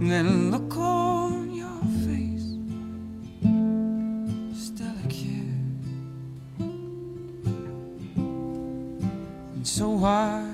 And then look on your face, still it's delicate. And so why?